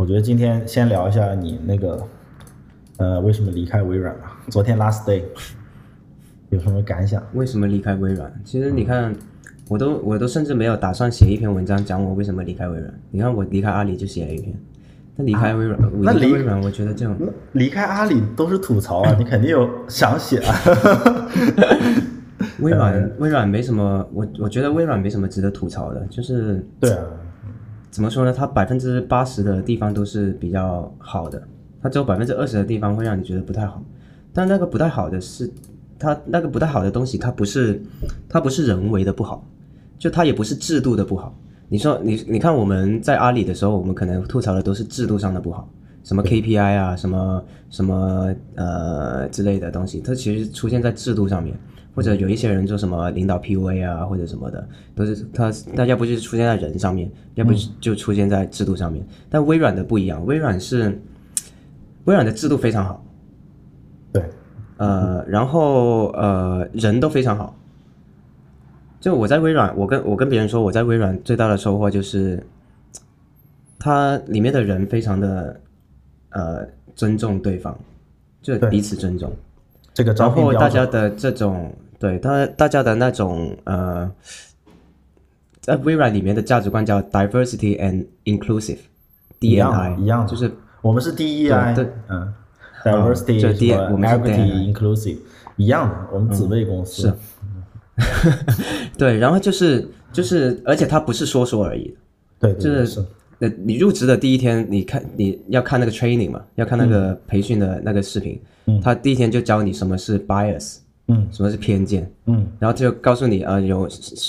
我觉得今天先聊一下你那个，呃，为什么离开微软吧？昨天 last day，有什么感想？为什么离开微软？其实你看，我都我都甚至没有打算写一篇文章讲我为什么离开微软。你看我离开阿里就写了一篇，那离开微软，离离开微软，我觉得这种离开阿里都是吐槽啊，你肯定有想写啊。微软 微软没什么，我我觉得微软没什么值得吐槽的，就是对啊，怎么说呢？它百分之八十的地方都是比较好的，它只有百分之二十的地方会让你觉得不太好。但那个不太好的是，它那个不太好的东西，它不是它不是人为的不好，就它也不是制度的不好。你说你你看我们在阿里的时候，我们可能吐槽的都是制度上的不好，什么 KPI 啊，什么什么呃之类的东西，它其实出现在制度上面。或者有一些人做什么领导 PUA 啊，或者什么的，都是他，他要不就是出现在人上面，要不就出现在制度上面。但微软的不一样，微软是微软的制度非常好，对，呃，然后呃人都非常好。就我在微软，我跟我跟别人说，我在微软最大的收获就是，它里面的人非常的呃尊重对方，就彼此尊重。这个招聘标准。大家的这种对大大家的那种呃，在微软里面的价值观叫 diversity and inclusive 一样一样。就是我们是 DEI，对对。嗯，diversity 这什 D- 么我们是 equity inclusive 一样的，我们子辈公司。是。对，然后就是就是，而且它不是说说而已。对对对就是是，呃，你入职的第一天，你看你要看那个 training 嘛，要看那个培训的那个视频，嗯。他第一天就教你什么是 bias，嗯什么是偏见，嗯。然后就告诉你，呃，有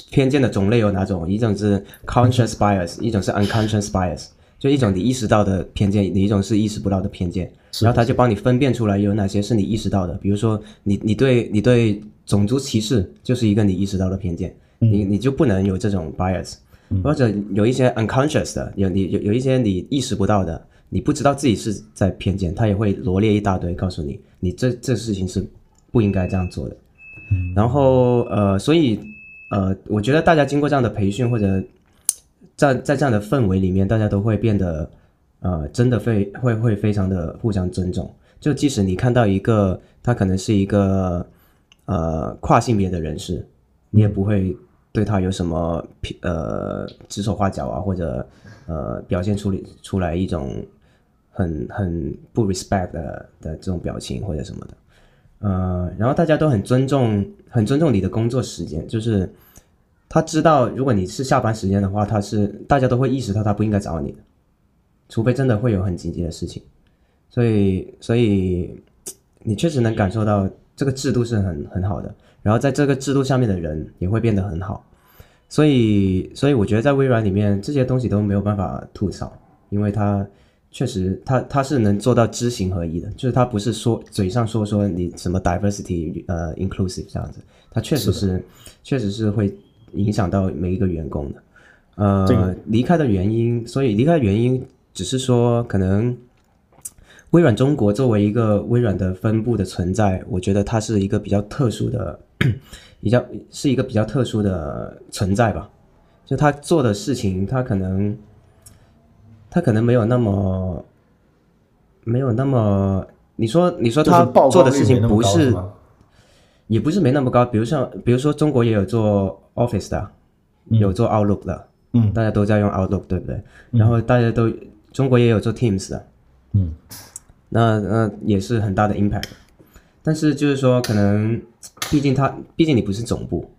偏见的种类有哪种？一种是 conscious bias，一种是 unconscious bias，就一种你意识到的偏见，你一种是意识不到的偏见。然后他就帮你分辨出来有哪些是你意识到的，比如说你你对你对种族歧视就是一个你意识到的偏见，你你就不能有这种 bias，或者有一些 unconscious 的，有你有有一些你意识不到的，你不知道自己是在偏见，他也会罗列一大堆告诉你，你这这事情是不应该这样做的。然后呃，所以呃，我觉得大家经过这样的培训，或者在在这样的氛围里面，大家都会变得呃，真的会会会非常的互相尊重。就即使你看到一个他可能是一个呃跨性别的人士，你也不会对他有什么呃指手画脚啊，或者呃表现出里出来一种很很不 respect 的的这种表情或者什么的。呃，然后大家都很尊重，很尊重你的工作时间，就是他知道，如果你是下班时间的话，他是大家都会意识到他不应该找你的，除非真的会有很紧急的事情。所以，所以你确实能感受到这个制度是很很好的，然后在这个制度下面的人也会变得很好。所以，所以我觉得在微软里面这些东西都没有办法吐槽，因为它确实它它是能做到知行合一的，就是它不是说嘴上说说你什么 diversity 呃 inclusive 这样子，它确实是确实是会影响到每一个员工的。呃，这个离开的原因，所以离开的原因只是说可能微软中国作为一个微软的分部的存在，我觉得它是一个比较特殊的，比较是一个比较特殊的存在吧。就他做的事情，他可能他可能没有那么没有那么，你说你说他做的事情不是？也不是没那么高，比如像比如说中国也有做 Office 的，有做 Outlook 的，嗯大家都在用 Outlook，对不对？然后大家都中国也有做 Teams 的，嗯，那那也是很大的 impact。但是就是说，可能毕竟他毕竟你不是总部，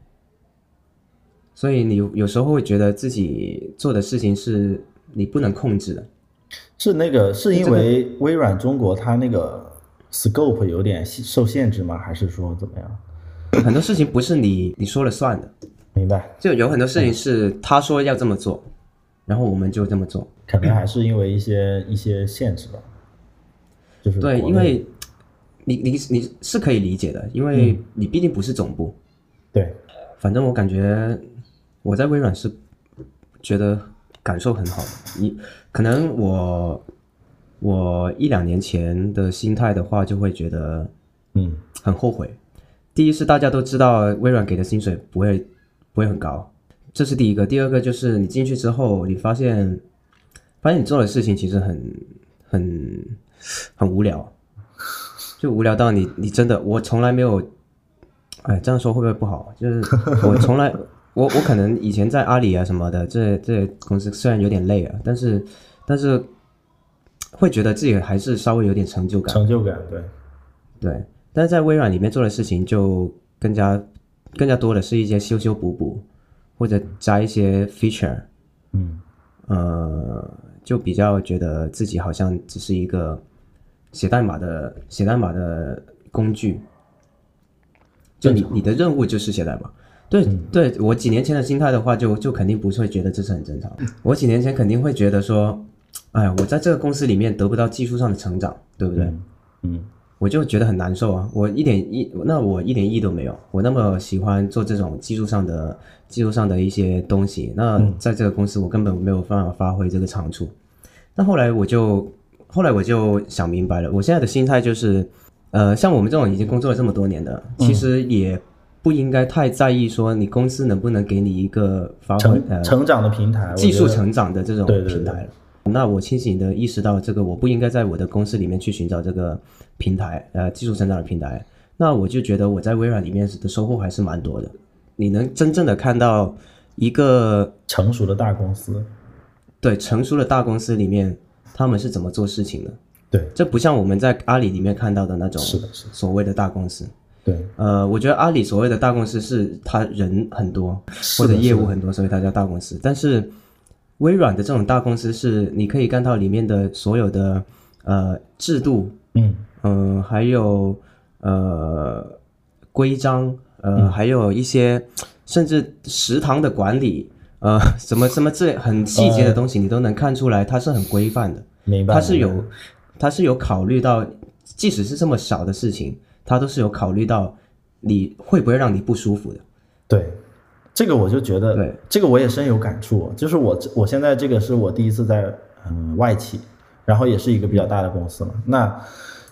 所以你有有时候会觉得自己做的事情是你不能控制的。是那个是因为微软中国它那个 scope 有点受限制吗？还是说怎么样？很多事情不是你你说了算的，明白，就有很多事情是他说要这么做，然后我们就这么做。可能还是因为一些一些限制吧。就是对，因为你你你是可以理解的，因为你毕竟不是总部。对反正我感觉我在微软是觉得感受很好的。你可能我我一两年前的心态的话，就会觉得嗯很后悔。第一是大家都知道微软给的薪水不会不会很高，这是第一个。第二个就是你进去之后，你发现发现你做的事情其实很很很无聊，就无聊到你你真的我从来没有，哎，这样说会不会不好？就是我从来 我我可能以前在阿里啊什么的，这这公司虽然有点累啊，但是但是会觉得自己还是稍微有点成就感。成就感，对，对，但是在微软里面做的事情就更加更加多的是一些修修补补，或者加一些 feature，嗯，呃，就比较觉得自己好像只是一个写代码的写代码的工具，就你你的任务就是写代码。对，对我几年前的心态的话，就就肯定不会觉得这是很正常。我几年前肯定会觉得说，哎，我在这个公司里面得不到技术上的成长，对不对？嗯，我就觉得很难受啊！我一点意，那我一点意义都没有。我那么喜欢做这种技术上的技术上的一些东西，那在这个公司我根本没有办法发挥这个长处。那后来我就后来我就想明白了，我现在的心态就是，呃，像我们这种已经工作了这么多年的，其实也不应该太在意说你公司能不能给你一个发挥呃成成长的平台，技术成长的这种平台了。那我清醒的意识到，这个我不应该在我的公司里面去寻找这个平台，呃，技术成长的平台。那我就觉得我在微软里面的收获还是蛮多的。你能真正的看到一个成熟的大公司，对成熟的大公司里面他们是怎么做事情的，对，这不像我们在阿里里面看到的那种是的，是，所谓的大公司。对，呃，我觉得阿里所谓的大公司是他人很多或者业务很多，所以它叫大公司。但是微软的这种大公司是你可以看到里面的所有的呃制度，嗯，嗯、还有呃规章，呃，还有一些甚至食堂的管理，呃，什么什么这很细节的东西，你都能看出来，它是很规范的。明白，它是有，它是有考虑到，即使是这么小的事情，它都是有考虑到你会不会让你不舒服的。对，这个我就觉得，对，这个我也深有感触。就是我我现在这个是我第一次在嗯外企，然后也是一个比较大的公司嘛，那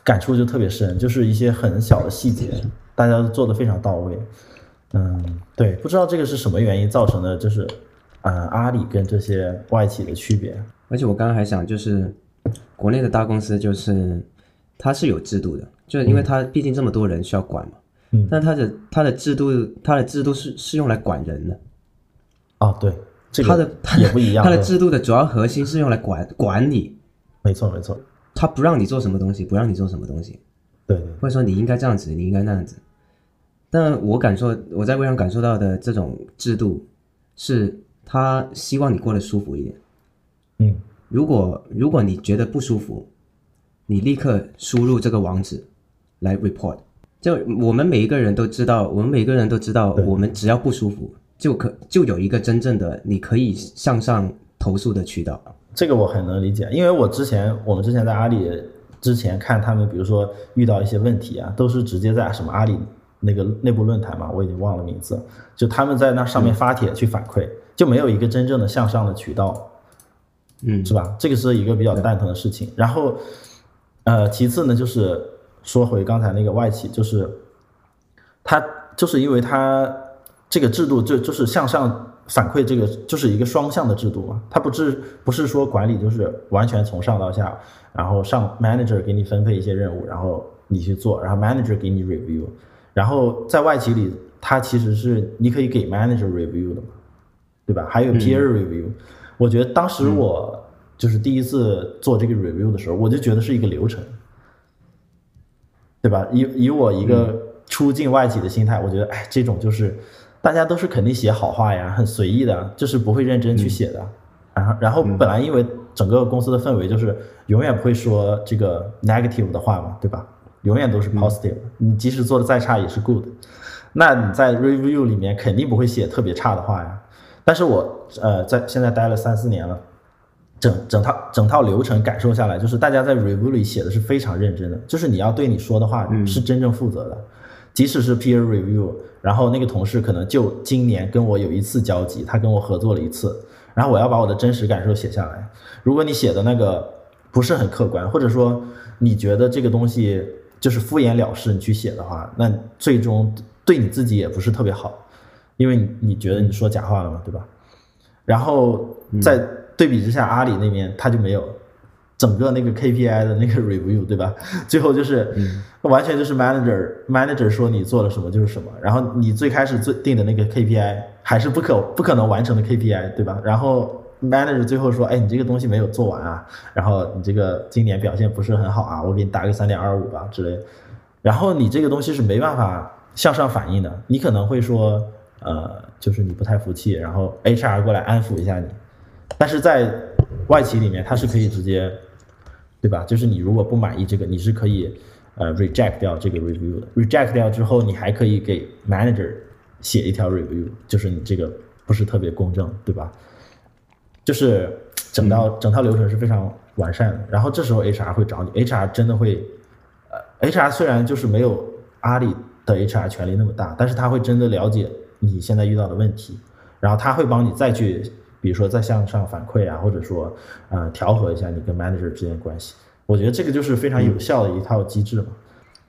感触就特别深，就是一些很小的细节，大家都做的非常到位。嗯，对，不知道这个是什么原因造成的，就是呃阿里跟这些外企的区别。而且我刚刚还想，就是国内的大公司，就是它是有制度的，就是因为它毕竟这么多人需要管嘛。嗯但它的它的制度，它的制度是是用来管人的，哦，对，这它的它也不一样。对它的制度的主要核心是用来管管理，没错没错，它不让你做什么东西，不让你做什么东西。对对或者说你应该这样子，你应该那样子。但我感受我在微软感受到的这种制度，是他希望你过得舒服一点。嗯，如果如果你觉得不舒服，你立刻输入这个网址来 report。就我们每一个人都知道，我们每个人都知道，我们只要不舒服，就可就有一个真正的你可以向上投诉的渠道。这个我很能理解，因为我之前我们之前在阿里之前看他们，比如说遇到一些问题啊，都是直接在什么阿里那个内部论坛嘛，我已经忘了名字，就他们在那上面发帖去反馈，就没有一个真正的向上的渠道，嗯，是吧？这个是一个比较蛋疼的事情。然后，呃，其次呢，就是说回刚才那个外企，就是他就是因为他这个制度就就是向上反馈，这个就是一个双向的制度嘛，它不是不是说管理就是完全从上到下，然后上 manager 给你分配一些任务，然后你去做，然后 manager 给你 review，然后在外企里，它其实是你可以给 manager review 的嘛，对吧？还有 peer review，、我觉得当时我就是第一次做这个 review 的时候，我就觉得是一个流程，对吧？以以我一个初进外企的心态，我觉得哎，这种就是大家都是肯定写好话呀，很随意的，就是不会认真去写的。然后然后本来因为整个公司的氛围就是永远不会说这个 negative 的话嘛，对吧？永远都是 positive，、你即使做的再差也是 good。那你在 review 里面肯定不会写特别差的话呀。但是我呃在现在待了三四年了，整整套整套流程感受下来，就是大家在 review 里写的是非常认真的，就是你要对你说的话是真正负责的，即使是 peer review，然后那个同事可能就今年跟我有一次交集，他跟我合作了一次，然后我要把我的真实感受写下来。如果你写的那个不是很客观，或者说你觉得这个东西就是敷衍了事，你去写的话，那最终对你自己也不是特别好，因为你你觉得你说假话了嘛，对吧？然后在对比之下，阿里那边他就没有整个那个 KPI 的那个 review，对吧？最后就是完全就是 manager manager 说你做了什么就是什么，然后你最开始最定的那个 KPI 还是不可不可能完成的 KPI，对吧？然后 manager 最后说，哎，你这个东西没有做完啊，然后你这个今年表现不是很好啊，我给你打个三点二五吧之类的。然后你这个东西是没办法向上反映的，你可能会说，呃，就是你不太服气，然后 HR 过来安抚一下你，但是在外企里面，他是可以直接，对吧？就是你如果不满意这个，你是可以呃 reject 掉这个 review 的，reject 掉之后，你还可以给 manager 写一条 review，就是你这个不是特别公正，对吧？就是整套整套流程是非常完善的，然后这时候 HR 会找你，HR 真的会。呃，HR 虽然就是没有阿里的 HR 权力那么大，但是他会真的了解你现在遇到的问题，然后他会帮你再去，比如说再向上反馈啊，或者说呃调和一下你跟 manager 之间的关系。我觉得这个就是非常有效的一套机制嘛。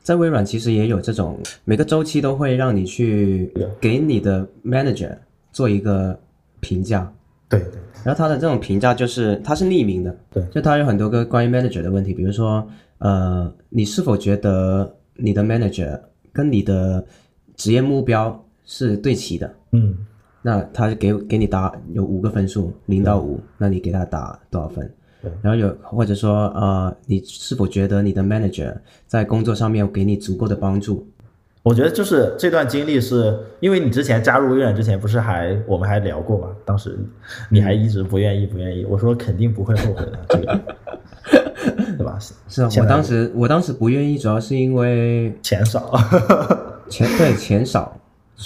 在微软其实也有这种，每个周期都会让你去给你的 manager 做一个评价。对对。然后他的这种评价就是他是匿名的。对。就他有很多个关于 manager 的问题，比如说。呃，你是否觉得你的 manager 跟你的职业目标是对齐的？嗯，那他给给你打有五个分数，零到五，那你给他打多少分？然后有或者说呃，你是否觉得你的 manager 在工作上面给你足够的帮助？我觉得就是这段经历是因为你之前加入微软之前不是还我们还聊过嘛？当时你还一直不愿意不愿意，我说肯定不会后悔的这个。对吧？是啊，我当时我当时不愿意，主要是因为钱少，钱对钱少，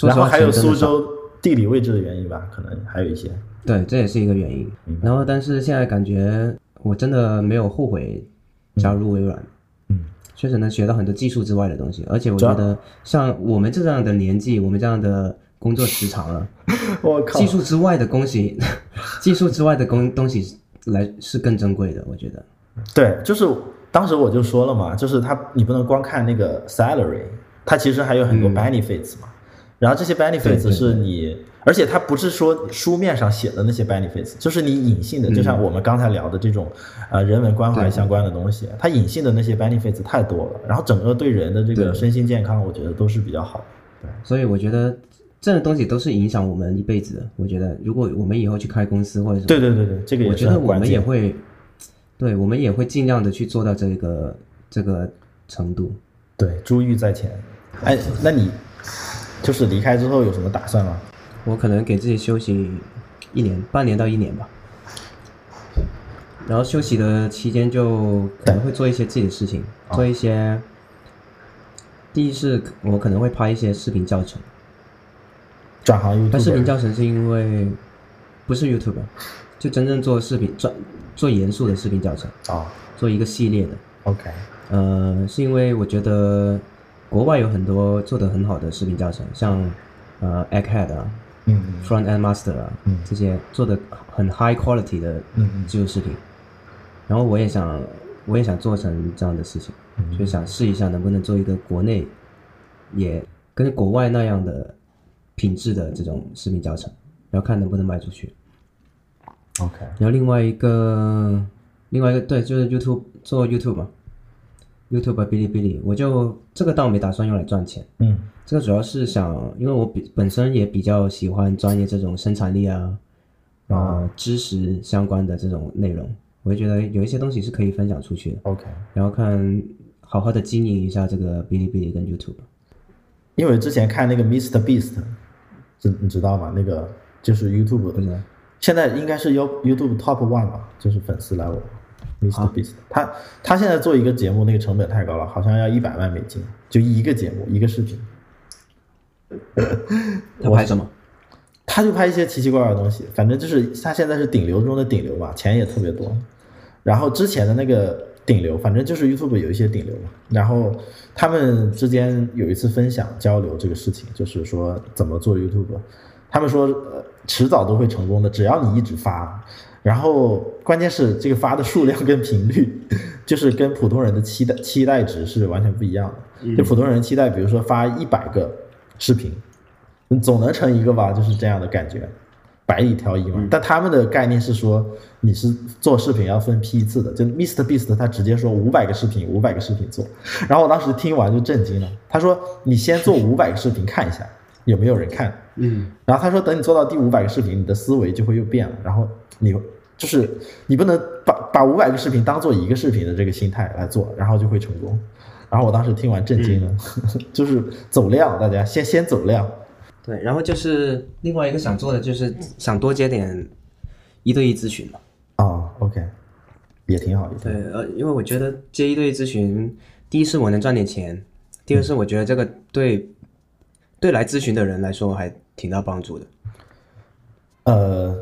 然后还有苏州地理位置的原因吧，可能还有一些。对，这也是一个原因。然后，但是现在感觉我真的没有后悔加入微软，嗯，确实能学到很多技术之外的东西，而且我觉得像我们这样的年纪，我们这样的工作时长了，我靠，技术之外的东西，技术之外的工东西来是更珍贵的，我觉得。对，就是当时我就说了嘛，就是他你不能光看那个 salary，它其实还有很多 benefits 嘛。然后这些 benefits 是你，而且它不是说书面上写的那些 benefits，就是你隐性的，就像我们刚才聊的这种呃人文关怀相关的东西，它隐性的那些 benefits 太多了。然后整个对人的这个身心健康，我觉得都是比较好的。对，所以我觉得这些东西都是影响我们一辈子的。我觉得如果我们以后去开公司或者什么对对对对，这个我觉得我们也会。对，我们也会尽量的去做到这个这个程度。对，珠玉在前。哎，那你就是离开之后有什么打算吗？我可能给自己休息一年，半年到一年吧。然后休息的期间就可能会做一些自己的事情，做一些。第一是，我可能会拍一些视频教程。转行 YouTube。拍视频教程是因为不是 YouTube，就真正做视频做。做严肃的视频教程啊，做一个系列的。OK，呃，是因为我觉得国外有很多做的很好的视频教程，像呃 Egghead 啊，嗯，Front End Master 啊，嗯，这些做的很 high quality 的技术视频。然后我也想，我也想做成这样的事情，就想试一下能不能做一个国内也跟国外那样的品质的这种视频教程，然后看能不能卖出去。OK，然后另外一个，另外一个对，就是 YouTube 做 YouTube 嘛，YouTube 和哔哩哔哩，我就这个倒没打算用来赚钱，嗯，这个主要是想，因为我比本身也比较喜欢专业这种生产力啊，啊，知识相关的这种内容，我就觉得有一些东西是可以分享出去的，OK，然后看好好的经营一下这个哔哩哔哩跟 YouTube，因为之前看那个 Mr Beast，知你知道吗？那个就是 YouTube 的。现在应该是 You YouTube Top One 吧，就是粉丝来我 Mr Beast，他他现在做一个节目，那个成本太高了，好像要一百万美金，就一个节目一个视频。他拍什么？他就拍一些奇奇怪怪的东西，反正就是他现在是顶流中的顶流吧，钱也特别多。然后之前的那个顶流，反正就是 YouTube 有一些顶流嘛，然后他们之间有一次分享交流这个事情，就是说怎么做 YouTube。他们说，呃，迟早都会成功的，只要你一直发。然后，关键是这个发的数量跟频率，就是跟普通人的期待期待值是完全不一样的。就普通人期待，比如说发一百个视频，总能成一个吧，就是这样的感觉。百里挑一嘛。但他们的概念是说，你是做视频要分批次的，就 Mr Beast 他直接说五百个视频，五百个视频做。然后我当时听完就震惊了，他说你先做五百个视频看一下有没有人看，嗯，然后他说等你做到第五百个视频，你的思维就会又变了，然后你就是你不能把把五百个视频当做一个视频的这个心态来做，然后就会成功。然后我当时听完震惊了，就是走量，大家先先走量。对，然后就是另外一个想做的就是想多接点一对一咨询嘛。啊、o k 也挺好，也挺好。对，呃，因为我觉得接一对一咨询，第一是我能赚点钱，第二是我觉得这个对对来咨询的人来说还挺大帮助的。呃，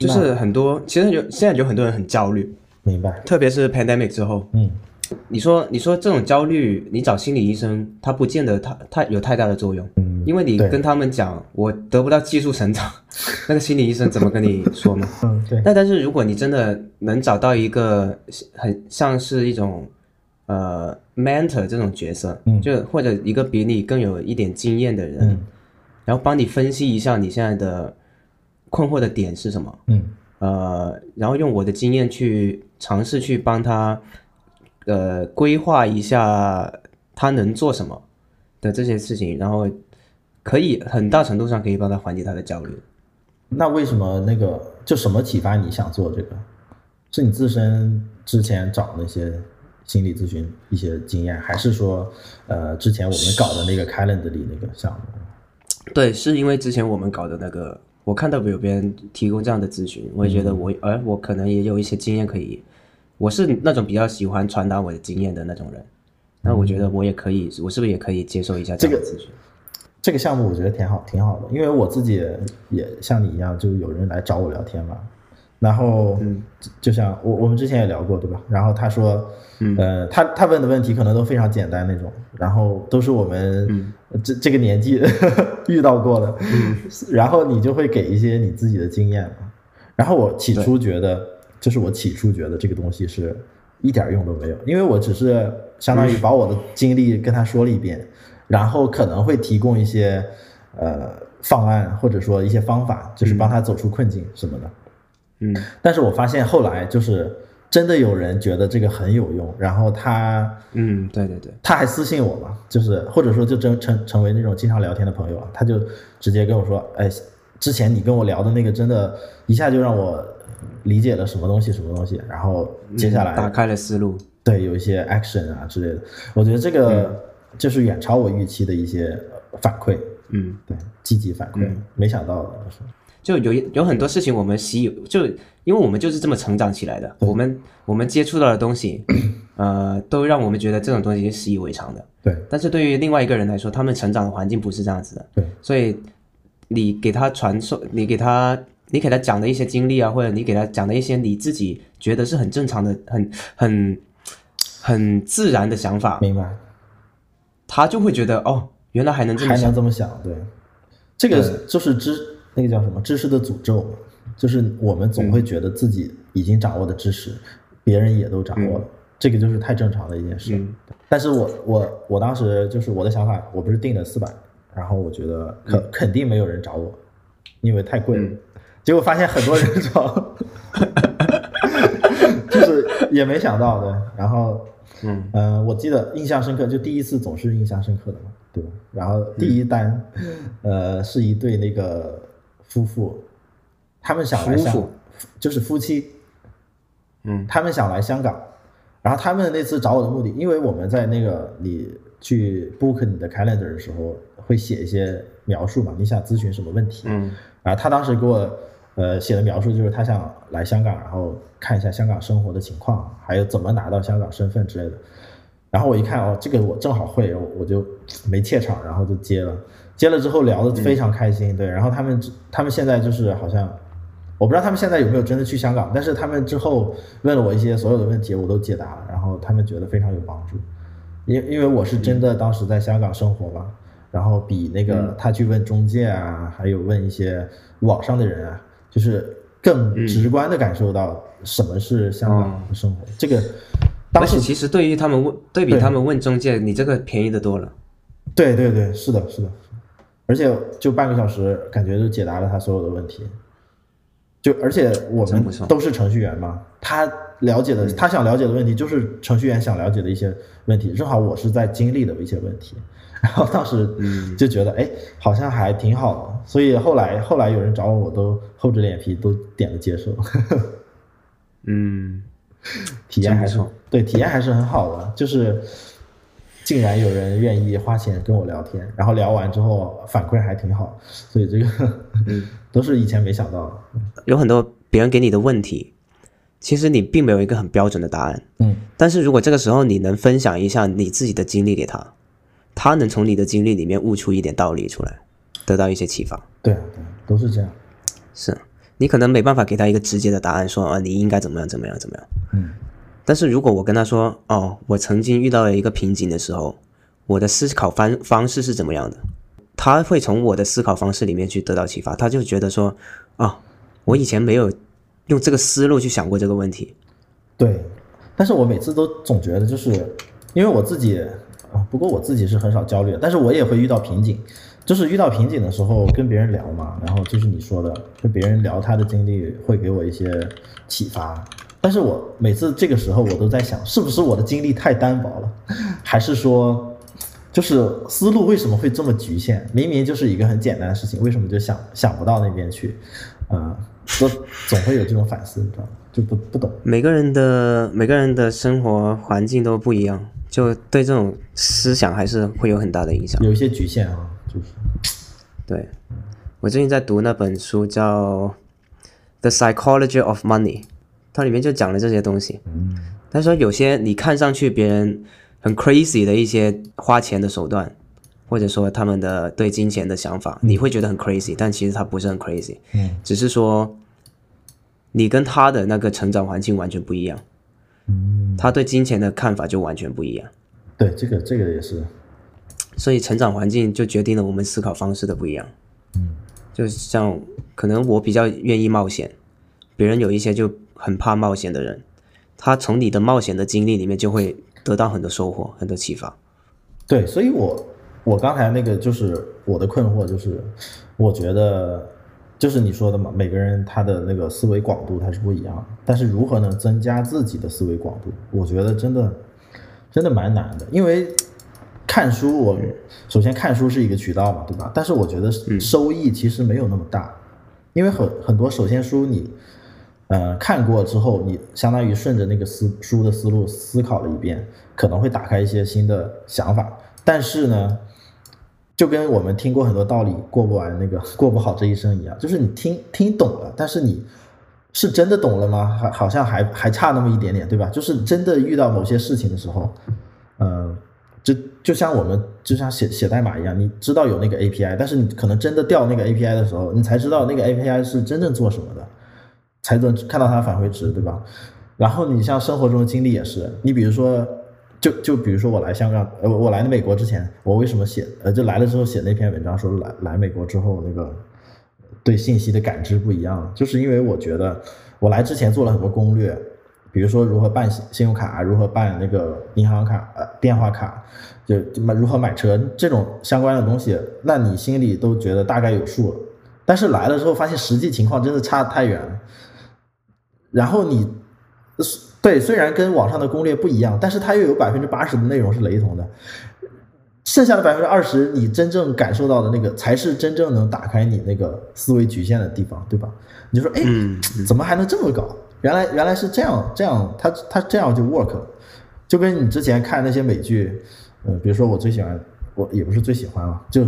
就是很多其实有现在有很多人很焦虑，明白。特别是 pandemic 之后，嗯，你说你说这种焦虑，你找心理医生，他不见得他他有太大的作用，嗯因为你跟他们讲我得不到技术成长，那个心理医生怎么跟你说呢？嗯，对，但但是如果你真的能找到一个很像是一种呃 mentor 这种角色，嗯。就或者一个比你更有一点经验的人，嗯。然后帮你分析一下你现在的困惑的点是什么，嗯呃，然后用我的经验去尝试去帮他呃规划一下他能做什么的这些事情，然后可以很大程度上可以帮他缓解他的焦虑。那为什么那个就什么启发你想做这个？是你自身之前找那些心理咨询一些经验，还是说呃之前我们搞的那个 Calendar 里那个项目？对，是因为之前我们搞的那个，我看到有别人提供这样的咨询，我也觉得我，哎、我可能也有一些经验可以。我是那种比较喜欢传达我的经验的那种人，那我觉得我也可以，我是不是也可以接受一下这个咨询？这个项目我觉得挺好，挺好的，因为我自己也也像你一样，就有人来找我聊天嘛。然后，就就像我我们之前也聊过，对吧？然后他说，呃，他他问的问题可能都非常简单那种，然后都是我们这这个年纪 遇到过的，然后你就会给一些你自己的经验嘛。然后我起初觉得，就是我起初觉得这个东西是一点用都没有，因为我只是相当于把我的经历跟他说了一遍，然后可能会提供一些呃方案或者说一些方法，就是帮他走出困境什么的。嗯。但是我发现后来就是真的有人觉得这个很有用，然后他嗯，对对对，他还私信我嘛，就是或者说就真成成为那种经常聊天的朋友啊，他就直接跟我说，哎，之前你跟我聊的那个真的，一下就让我理解了什么东西什么东西，然后接下来、嗯打开了思路。对有一些 action 啊之类的，我觉得这个就是远超我预期的一些反馈，嗯，对，积极反馈，没想到的是，就有一有很多事情我们习以就因为我们就是这么成长起来的，我们我们接触到的东西，呃，都让我们觉得这种东西是习以为常的。对但是对于另外一个人来说，他们成长的环境不是这样子的，对，所以你给他传授，你给他，你给他讲的一些经历啊，或者你给他讲的一些你自己觉得是很正常的、很很很自然的想法，明白。他就会觉得哦，原来还能这么还想。能这么想，对，这个就是知那个叫什么知识的诅咒，就是我们总会觉得自己已经掌握的知识，别人也都掌握了，这个就是太正常的一件事。嗯。但是我我我当时就是我的想法，我不是定了四百，然后我觉得肯、肯定没有人找我，因为太贵了，结果发现很多人找，就是也没想到的，然后嗯。呃，我记得印象深刻，就第一次总是印象深刻的嘛，对吧？然后第一单，呃，是一对那个夫妇，他们想来香就是夫妻，嗯。他们想来香港，然后他们那次找我的目的，因为我们在那个你去 book 你的 calendar 的时候，会写一些描述嘛，你想咨询什么问题，嗯。然后他当时给我呃写的描述就是他想来香港，然后看一下香港生活的情况，还有怎么拿到香港身份之类的。然后我一看哦，这个我正好会，我我就没怯场，然后就接了。接了之后聊得非常开心，对。然后他们他们现在就是好像，我不知道他们现在有没有真的去香港，但是他们之后问了我一些所有的问题，我都解答了，然后他们觉得非常有帮助。因因为我是真的当时在香港生活嘛，然后比那个他去问中介啊，还有问一些网上的人啊，就是更直观的感受到什么是香港的生活。这个当时其实对于他们问对比他们问中介，你这个便宜的多了。对对对，是的，是的，而且就半个小时，感觉就解答了他所有的问题。就而且我们都是程序员嘛，他了解的，他想了解的问题就是程序员想了解的一些问题，正好我是在经历的一些问题，然后当时就觉得，哎，好像还挺好的，所以后来后来有人找我，我都厚着脸皮都点了接受，嗯，体验还是对体验还是很好的，就是竟然有人愿意花钱跟我聊天，然后聊完之后反馈还挺好，所以这个 都是以前没想到的。有很多别人给你的问题，其实你并没有一个很标准的答案。嗯，但是如果这个时候你能分享一下你自己的经历给他，他能从你的经历里面悟出一点道理出来，得到一些启发。对啊，对啊，都是这样。是你可能没办法给他一个直接的答案，说啊你应该怎么样怎么样怎么样。嗯，但是如果我跟他说，哦，我曾经遇到了一个瓶颈的时候，我的思考方方式是怎么样的，他会从我的思考方式里面去得到启发，他就觉得说，啊，我以前没有用这个思路去想过这个问题。对，但是我每次都总觉得就是因为我自己啊，不过我自己是很少焦虑的，但是我也会遇到瓶颈。就是遇到瓶颈的时候跟别人聊嘛，然后就是你说的，跟别人聊他的经历会给我一些启发。但是我每次这个时候我都在想，是不是我的经历太单薄了，还是说，就是思路为什么会这么局限？明明就是一个很简单的事情，为什么就想想不到那边去？啊、都总会有这种反思，你知道吗？就不不懂。每个人的每个人的生活环境都不一样，就对这种思想还是会有很大的影响。有一些局限啊，就是对，我最近在读那本书叫《The Psychology of Money》，它里面就讲了这些东西。嗯他说有些你看上去别人很 crazy 的一些花钱的手段，或者说他们的对金钱的想法，你会觉得很 crazy，但其实他不是很 crazy，嗯只是说你跟他的那个成长环境完全不一样，嗯，他对金钱的看法就完全不一样。对，这个这个也是，所以成长环境就决定了我们思考方式的不一样。嗯，就像可能我比较愿意冒险，别人有一些就很怕冒险的人，他从你的冒险的经历里面就会得到很多收获、很多启发。对，所以我我刚才那个就是我的困惑，就是我觉得就是你说的嘛，每个人他的那个思维广度他是不一样的，但是如何能增加自己的思维广度，我觉得真的真的蛮难的，因为看书我首先看书是一个渠道嘛，对吧？但是我觉得收益其实没有那么大，因为很很多首先书你。呃，看过之后，你相当于顺着那个思书的思路思考了一遍，可能会打开一些新的想法。但是呢，就跟我们听过很多道理，过不完那个过不好这一生一样，就是你听听懂了，但是你是真的懂了吗？还好像还还差那么一点点，对吧？就是真的遇到某些事情的时候，嗯、就就像我们就像写写代码一样，你知道有那个 API，但是你可能真的调那个 API 的时候，你才知道那个 API 是真正做什么的。才能看到它的返回值，对吧？然后你像生活中的经历也是，你比如说，就就比如说我来香港，呃，我来美国之前，我为什么写，呃，就来了之后写那篇文章说来来美国之后那个对信息的感知不一样，就是因为我觉得我来之前做了很多攻略，比如说如何办信信用卡，如何办那个银行卡、呃电话卡，就买如何买车这种相关的东西，那你心里都觉得大概有数了。但是来了之后，发现实际情况真的差太远了。然后你对虽然跟网上的攻略不一样，但是它又有百分之八十的内容是雷同的，剩下的百分之二十，你真正感受到的那个才是真正能打开你那个思维局限的地方，对吧？你就说，哎，怎么还能这么搞？原来原来是这样，这样它它这样就 work，就跟你之前看那些美剧，呃，比如说我最喜欢，我也不是最喜欢了，就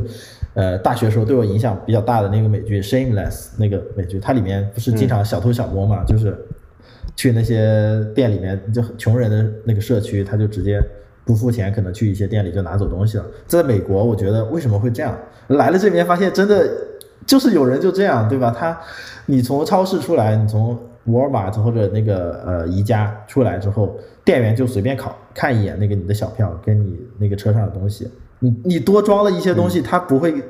呃大学时候对我影响比较大的那个美剧《Shameless》那个美剧，它里面不是经常小偷小摸嘛，就是去那些店里面，就穷人的那个社区，他就直接不付钱，可能去一些店里就拿走东西了。在美国，我觉得为什么会这样？来了这边发现真的就是有人就这样，对吧？他你从超市出来，你从沃尔玛或者那个呃宜家出来之后，店员就随便考看一眼那个你的小票跟你那个车上的东西，你你多装了一些东西，他不会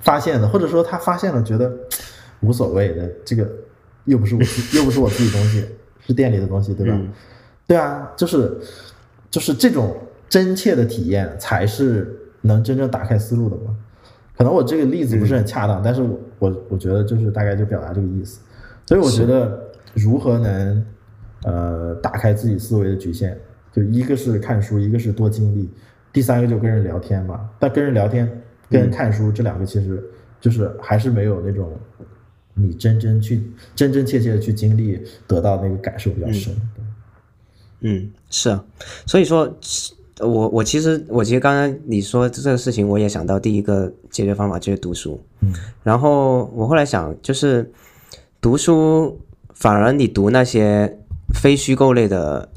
发现的，或者说他发现了觉得无所谓的，这个又不是我自 又不是我自己东西，是店里的东西，对吧？嗯对啊，就是就是这种真切的体验才是能真正打开思路的嘛。可能我这个例子不是很恰当，但是我我我觉得就是大概就表达这个意思。所以我觉得如何能呃打开自己思维的局限，就一个是看书，一个是多经历，第三个就跟人聊天嘛。但跟人聊天跟看书这两个其实就是还是没有那种你真真去真真切切的去经历得到那个感受比较深。嗯，是啊，所以说，我我其实我其实刚刚你说这个事情，我也想到第一个解决方法就是读书。嗯，然后我后来想，就是读书，反而你读那些非虚构类的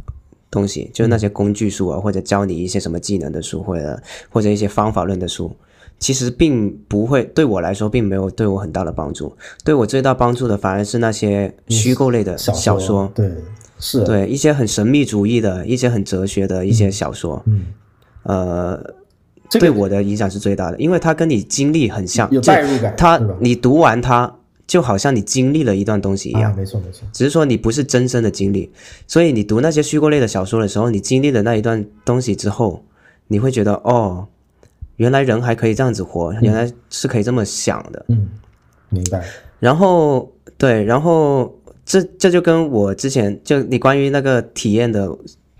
东西，就是那些工具书啊，或者教你一些什么技能的书，或者或者一些方法论的书，其实并不会对我来说，并没有对我很大的帮助。对我最大帮助的，反而是那些虚构类的小小说。对，是，对一些很神秘主义的一些很哲学的一些小说，嗯，呃，这个对我的影响是最大的，因为它跟你经历很像，有就代入感，它？你读完它，就好像你经历了一段东西一样，啊，没错没错，只是说你不是真身的经历，所以你读那些虚构类的小说的时候，你经历了那一段东西之后，你会觉得哦，原来人还可以这样子活，原来是可以这么想的，嗯，明白，然后对，然后这这就跟我之前就你关于那个体验的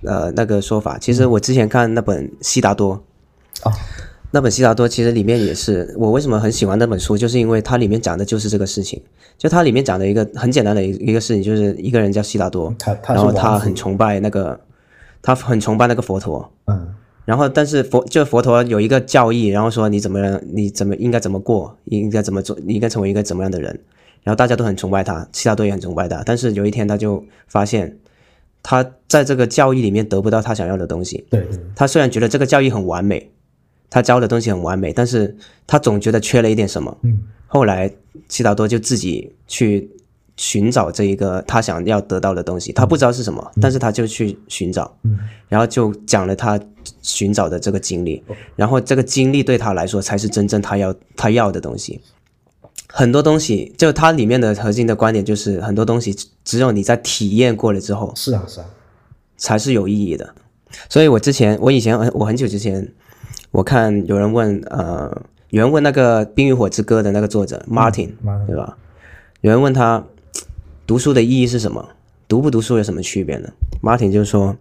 呃那个说法，其实我之前看那本《悉达多》啊，那本《悉达多》其实里面也是我为什么很喜欢那本书，就是因为它里面讲的就是这个事情，就它里面讲的一个很简单的一一个事情，就是一个人叫悉达多，他他然后他很崇拜那个他很崇拜那个佛陀，嗯然后，但是佛就佛陀有一个教义，然后说你怎么样，你怎么应该怎么过，应该怎么做，你应该成为一个怎么样的人。然后大家都很崇拜他，悉达多也很崇拜他。但是有一天他就发现，他在这个教义里面得不到他想要的东西。对他虽然觉得这个教义很完美，他教的东西很完美，但是他总觉得缺了一点什么。嗯后来悉达多就自己去寻找这一个他想要得到的东西，他不知道是什么，但是他就去寻找。嗯然后就讲了他寻找的这个经历，然后这个经历对他来说才是真正他要他要的东西。很多东西，就它里面的核心的观点就是，很多东西只只有你在体验过了之后，是啊是啊，才是有意义的。所以我之前，我以前，我很久之前，我看有人问，呃，有人问那个《冰与火之歌》的那个作者 Martin，、对吧？有人问他，读书的意义是什么？读不读书有什么区别呢？Martin 就说，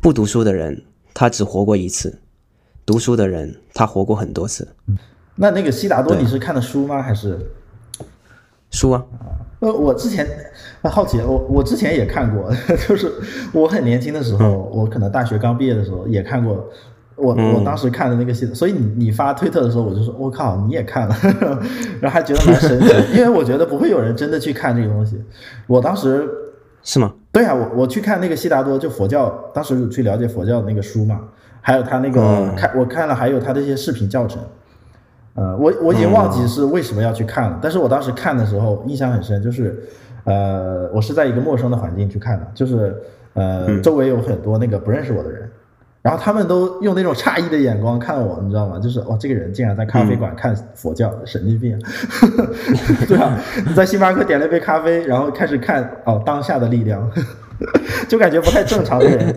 不读书的人他只活过一次，读书的人他活过很多次。那那个悉达多你是看的书吗？还是？书啊，呃，我之前呃好奇，我我之前也看过，就是我很年轻的时候，我可能大学刚毕业的时候也看过。我我当时看的那个系统，所以你你发推特的时候，我就说，我靠，你也看了，然后还觉得蛮神奇的，因为我觉得不会有人真的去看这个东西。我当时是吗？对啊，我我去看那个悉达多，就佛教，当时去了解佛教的那个书嘛，还有他那个、嗯。看我看了，还有他的一些视频教程。呃，我我已经忘记是为什么要去看了，但是我当时看的时候印象很深，就是呃，我是在一个陌生的环境去看的，就是呃，周围有很多那个不认识我的人，然后他们都用那种诧异的眼光看我，你知道吗？就是哦，这个人竟然在咖啡馆看佛教，神经病！对啊，你在星巴克点了一杯咖啡，然后开始看哦当下的力量，就感觉不太正常的人。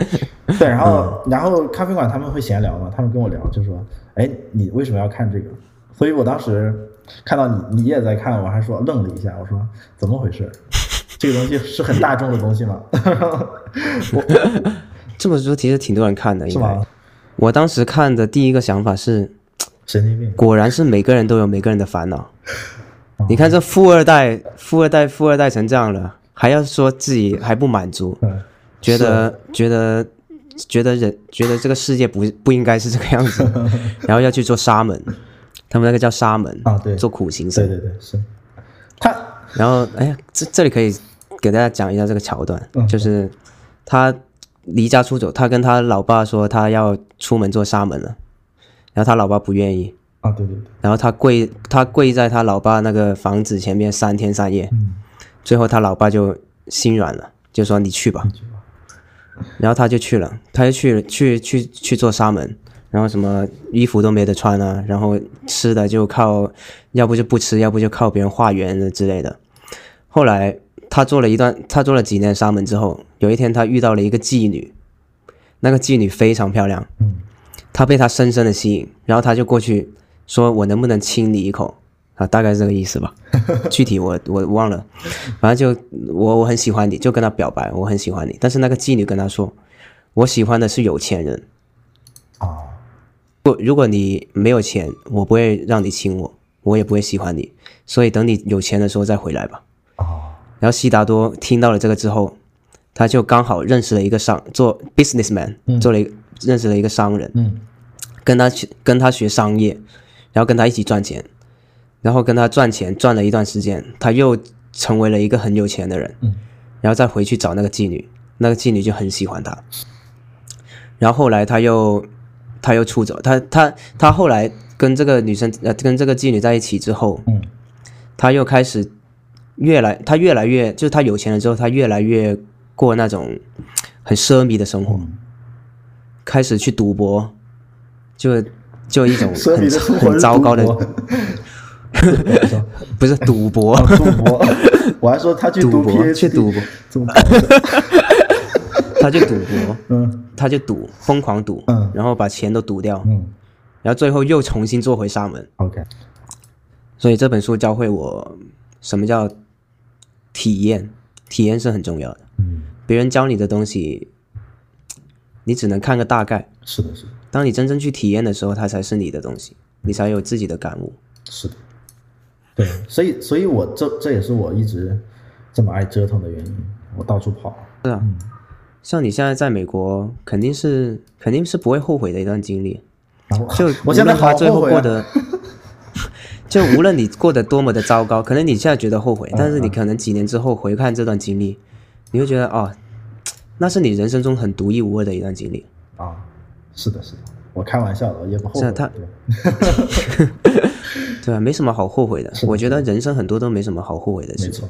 对，然后然后咖啡馆他们会闲聊嘛，他们跟我聊，就说，哎，你为什么要看这个？所以我当时看到你你也在看，我还说愣了一下，我说怎么回事？这个东西是很大众的东西吗？我这本书其实挺多人看的，应该是吗。？我当时看的第一个想法是，神经病！果然是每个人都有每个人的烦恼。你看这富二代，富二代，富二代成这样了，还要说自己还不满足，嗯，觉得觉得觉得人觉得这个世界不不应该是这个样子，然后要去做沙门，他们那个叫沙门啊对做苦行对僧。对对，是。他然后哎呀，这这里可以给大家讲一下这个桥段，嗯就是他离家出走，他跟他老爸说他要出门做沙门了，然后他老爸不愿意，啊，对对对，然后他跪他跪在他老爸那个房子前面三天三夜，嗯，最后他老爸就心软了，就说你去吧，然后他就去了，他就去去去去做沙门，然后什么衣服都没得穿啊，然后吃的就靠，要不就不吃，要不就靠别人化缘之类的。后来他做了一段，他做了几年沙门之后，有一天他遇到了一个妓女，那个妓女非常漂亮，嗯，他被她深深的吸引，然后他就过去说：“我能不能亲你一口？”啊，大概是这个意思吧，具体我我忘了，反正就我我很喜欢你，就跟他表白，我很喜欢你，但是那个妓女跟他说，我喜欢的是有钱人，哦，不，如果你没有钱，我不会让你亲我，我也不会喜欢你，所以等你有钱的时候再回来吧。啊，然后悉达多听到了这个之后，他就刚好认识了一个商做 businessman，、做了一个认识了一个商人，嗯。跟他去跟他学商业，然后跟他一起赚钱，然后跟他赚钱赚了一段时间，他又成为了一个很有钱的人，嗯。然后再回去找那个妓女，那个妓女就很喜欢他，然后后来他又他又出走，他他他后来跟这个女生呃跟这个妓女在一起之后，嗯。他又开始越来他越来越就是他有钱了之后，他越来越过那种很奢靡的生活，嗯。开始去赌博，就就一种很很糟糕的不是赌博，哦赌博，我还说他去赌博去赌博？他去赌博，嗯。他就赌，疯狂赌，嗯。然后把钱都赌掉，嗯。然后最后又重新做回沙门。，OK，所以这本书教会我什么叫体验，体验是很重要的。嗯，别人教你的东西，你只能看个大概，是的，是的，当你真正去体验的时候，它才是你的东西，你才有自己的感悟。是的，对，所以，所以我这这也是我一直这么爱折腾的原因，我到处跑，是啊，像你现在在美国，肯定是肯定是不会后悔的一段经历。然后就我现在好无论他最后过得，就无论你过得多么的糟糕，可能你现在觉得后悔，嗯但是你可能几年之后回看这段经历，你会觉得哦，那是你人生中很独一无二的一段经历。啊，是的，是的，我开玩笑的，我也不后悔，对 吧啊，没什么好后悔的。我觉得人生很多都没什么好后悔的事情没错，，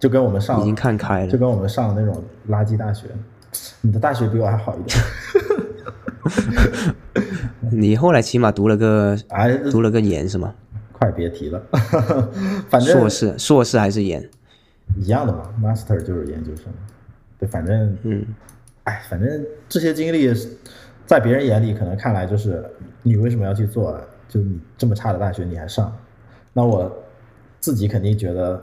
就跟我们上已经看开了。就跟我们上的那种垃圾大学，你的大学比我还好一点，你后来起码读了个哎，读了个研是吗？快别提了，反正硕士，硕士还是研？一样的嘛，master 就是研究生，对，反正嗯，哎，反正这些经历在别人眼里可能看来就是你为什么要去做？就你这么差的大学你还上？那我自己肯定觉得，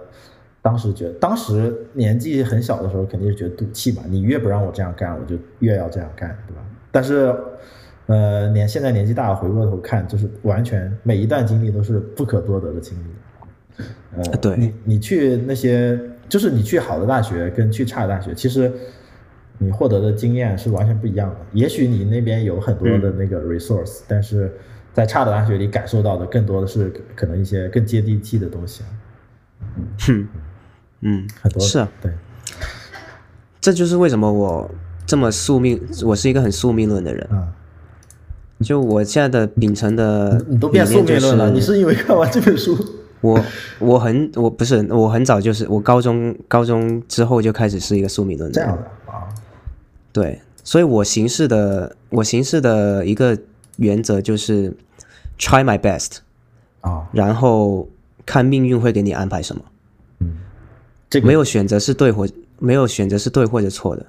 当时觉得当时年纪很小的时候肯定是觉得赌气嘛，你越不让我这样干，我就越要这样干，对吧？但是呃年现在年纪大了，回过头看，就是完全每一段经历都是不可多得的经历。呃，对你你去那些，就是你去好的大学跟去差的大学，其实你获得的经验是完全不一样的。也许你那边有很多的那个 resource，、但是在差的大学里感受到的更多的是可能一些更接地气的东西，哼，嗯，很多是啊，对，这就是为什么我这么宿命，我是一个很宿命论的人。啊，就我现在的秉承的你都变宿命论了，就是你是因为看完这本书？我我很我不是我很早就是我高中高中之后就开始是一个宿命论这样的。啊，对，所以我行事的我行事的一个原则就是 try my best，啊，然后看命运会给你安排什么，嗯，这个。没有选择是对或没有选择是对或者错的，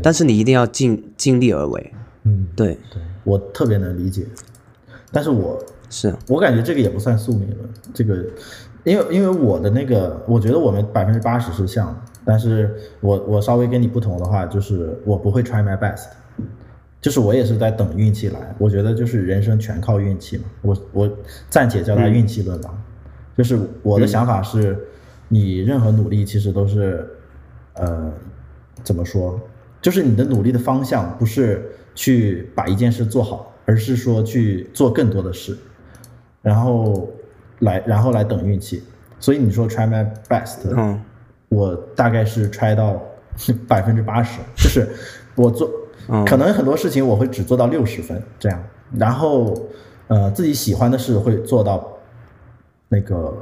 但是你一定要尽尽力而为，嗯，对，对我特别能理解，但是我是。我感觉这个也不算宿命论，这个，因为因为我的那个，我觉得我们百分之八十是像，但是我我稍微跟你不同的话，就是我不会 try my best，就是我也是在等运气来，我觉得就是人生全靠运气嘛，我我暂且叫它运气论吧，就是我的想法是，你任何努力其实都是，呃，怎么说，就是你的努力的方向不是去把一件事做好，而是说去做更多的事。然后来然后来等运气。所以你说 try my best，、嗯我大概是 try 到 百分之八十，就是我做，嗯可能很多事情我会只做到六十分这样，然后呃自己喜欢的事会做到那个，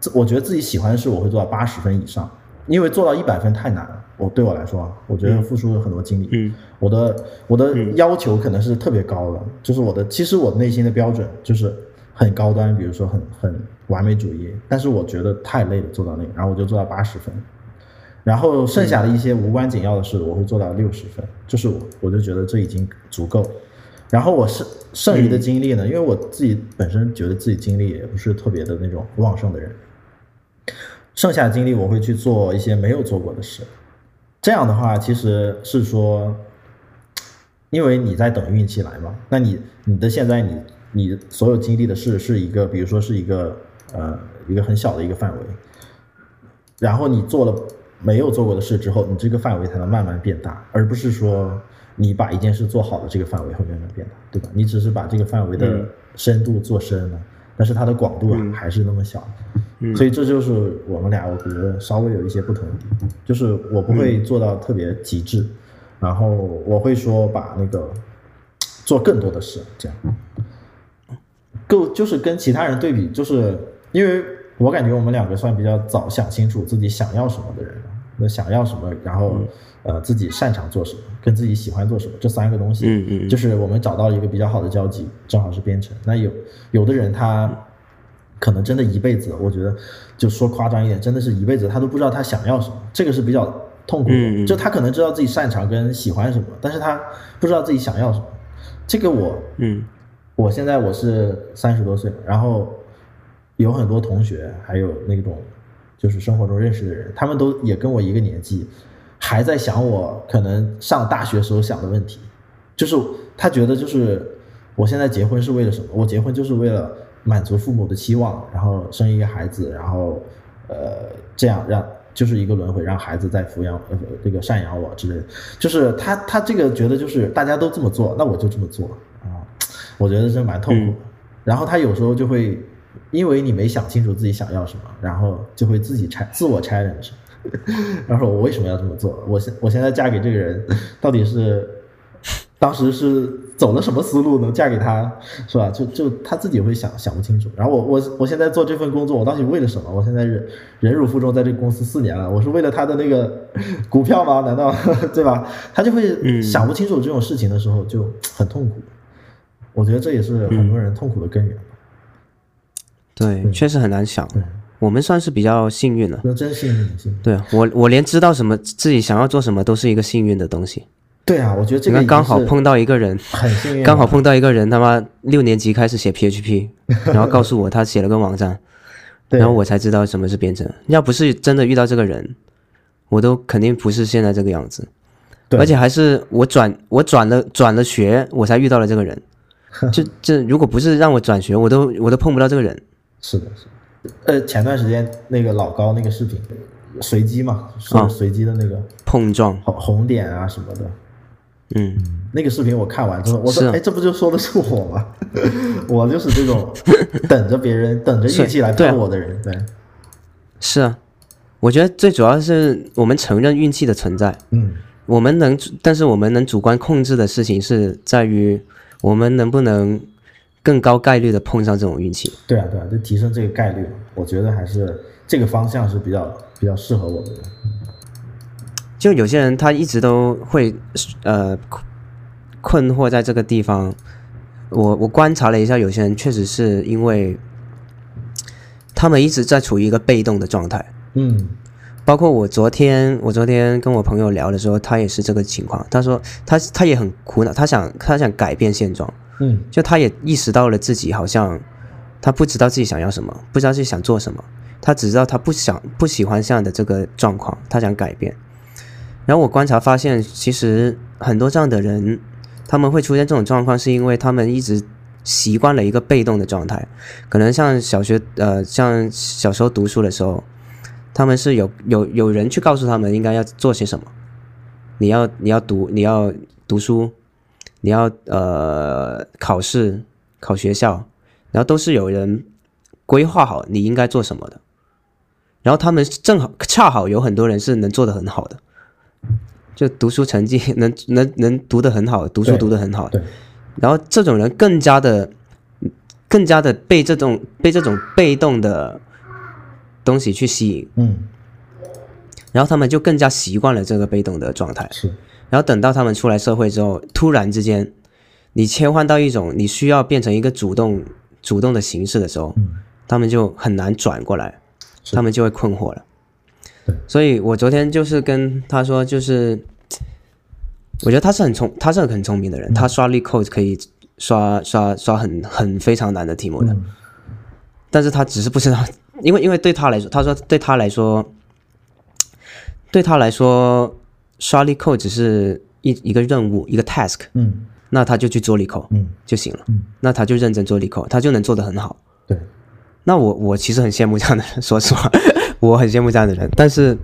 自我觉得自己喜欢的事我会做到八十分以上，因为做到一百分太难了。我对我来说啊，我觉得付出了很多精力，嗯我的我的要求可能是特别高的，就是我的其实我内心的标准就是很高端，比如说很很完美主义，但是我觉得太累了做到那个，然后我就做到八十分，然后剩下的一些无关紧要的事我会做到六十分，就是我我就觉得这已经足够。然后我剩剩余的精力呢，因为我自己本身觉得自己精力也不是特别的那种旺盛的人，剩下的精力我会去做一些没有做过的事。这样的话，其实是说，因为你在等运气来嘛，那你你的现在你你所有经历的事是一个，比如说是一个呃一个很小的一个范围，然后你做了没有做过的事之后，你这个范围才能慢慢变大，而不是说你把一件事做好了，这个范围会慢慢变大，对吧？你只是把这个范围的深度做深了，但是它的广度啊还是那么小，所以这就是我们俩我觉得稍微有一些不同就是我不会做到特别极致，然后我会说把那个做更多的事，这样。够就是跟其他人对比，就是因为我感觉我们两个算比较早想清楚自己想要什么的人。那想要什么，然后呃自己擅长做什么，跟自己喜欢做什么这三个东西，嗯嗯就是我们找到了一个比较好的交集，正好是编程。那有有的人他可能真的一辈子，我觉得就说夸张一点，真的是一辈子他都不知道他想要什么，这个是比较痛苦就他可能知道自己擅长跟喜欢什么，但是他不知道自己想要什么。这个我嗯我现在我是三十多岁，然后有很多同学，还有那种就是生活中认识的人，他们都也跟我一个年纪，还在想我可能上大学时候想的问题，就是他觉得就是我现在结婚是为了什么？我结婚就是为了满足父母的期望，然后生一个孩子，然后呃这样让就是一个轮回，让孩子再抚养呃这个赡养我之类的。就是他他这个觉得就是大家都这么做，那我就这么做啊，我觉得这蛮痛苦的。然后他有时候就会因为你没想清楚自己想要什么，然后就会自己拆自我 challenge，然后我为什么要这么做？我现我现在嫁给这个人，到底是当时是走了什么思路能嫁给他，是吧？就就他自己会想想不清楚。然后我我我现在做这份工作，我到底为了什么？我现在忍忍辱负重在这个公司四年了，我是为了他的那个 股票吗？难道 对吧？他就会想不清楚这种事情的时候就很痛苦。我觉得这也是很多人痛苦的根源吧。对，确实很难想。我们算是比较幸运了。那真幸运，幸运。对啊我，我连知道什么自己想要做什么都是一个幸运的东西。对啊，我觉得这个刚好碰到一个人，很幸运，刚好碰到一个人，他妈六年级开始写 PHP，然后告诉我他写了个网站，然后我才知道什么是编程。要不是真的遇到这个人，我都肯定不是现在这个样子。而且还是我转我转了转了学，我才遇到了这个人。就这如果不是让我转学，我都我都碰不到这个人。是的，是的。呃，前段时间那个老高那个视频，随机嘛，是啊随机的那个碰撞，红红点啊什么的。嗯，那个视频我看完之后，我说，哎，这不就说的是我吗？我就是这种 等着别人、等着运气来对啊碰我的人。对，是啊，我觉得最主要是我们承认运气的存在。嗯，我们能，但是我们能主观控制的事情是在于我们能不能更高概率的碰上这种运气。对啊，对啊，就提升这个概率嘛。我觉得还是这个方向是比较比较适合我们的人。就有些人他一直都会呃困困惑在这个地方。我我观察了一下，有些人确实是因为他们一直在处于一个被动的状态。嗯包括我昨天，我昨天跟我朋友聊的时候，他也是这个情况。他说他他也很苦恼，他想他想改变现状，嗯就他也意识到了自己好像他不知道自己想要什么，不知道自己想做什么，他只知道他不想不喜欢这样的这个状况，他想改变。然后我观察发现，其实很多这样的人，他们会出现这种状况，是因为他们一直习惯了一个被动的状态。可能像小学呃，像小时候读书的时候，他们是有有有人去告诉他们应该要做些什么，你要你要读你要读书，你要呃考试考学校，然后都是有人规划好你应该做什么的，然后他们正好恰好有很多人是能做得很好的，就读书成绩能能能读得很好，读书读得很好，对，然后这种人更加的更加的被这种被这种被动的东西去吸引，嗯，然后他们就更加习惯了这个被动的状态。是，然后等到他们出来社会之后，突然之间，你切换到一种你需要变成一个主动主动的形式的时候，嗯他们就很难转过来，他们就会困惑了对。所以我昨天就是跟他说，就是我觉得他是很聪，他是很聪明的人，他刷力 code 可以刷刷刷很很非常难的题目的，嗯。但是他只是不知道，因为因为对他来说，他说对他来说，对他来说，刷力扣只是一一个任务，一个 task，嗯。那他就去做力扣嗯。就行了，嗯，那他就认真做力扣，他就能做得很好。对，那我我其实很羡慕这样的人，说实话，我很羡慕这样的人。但是，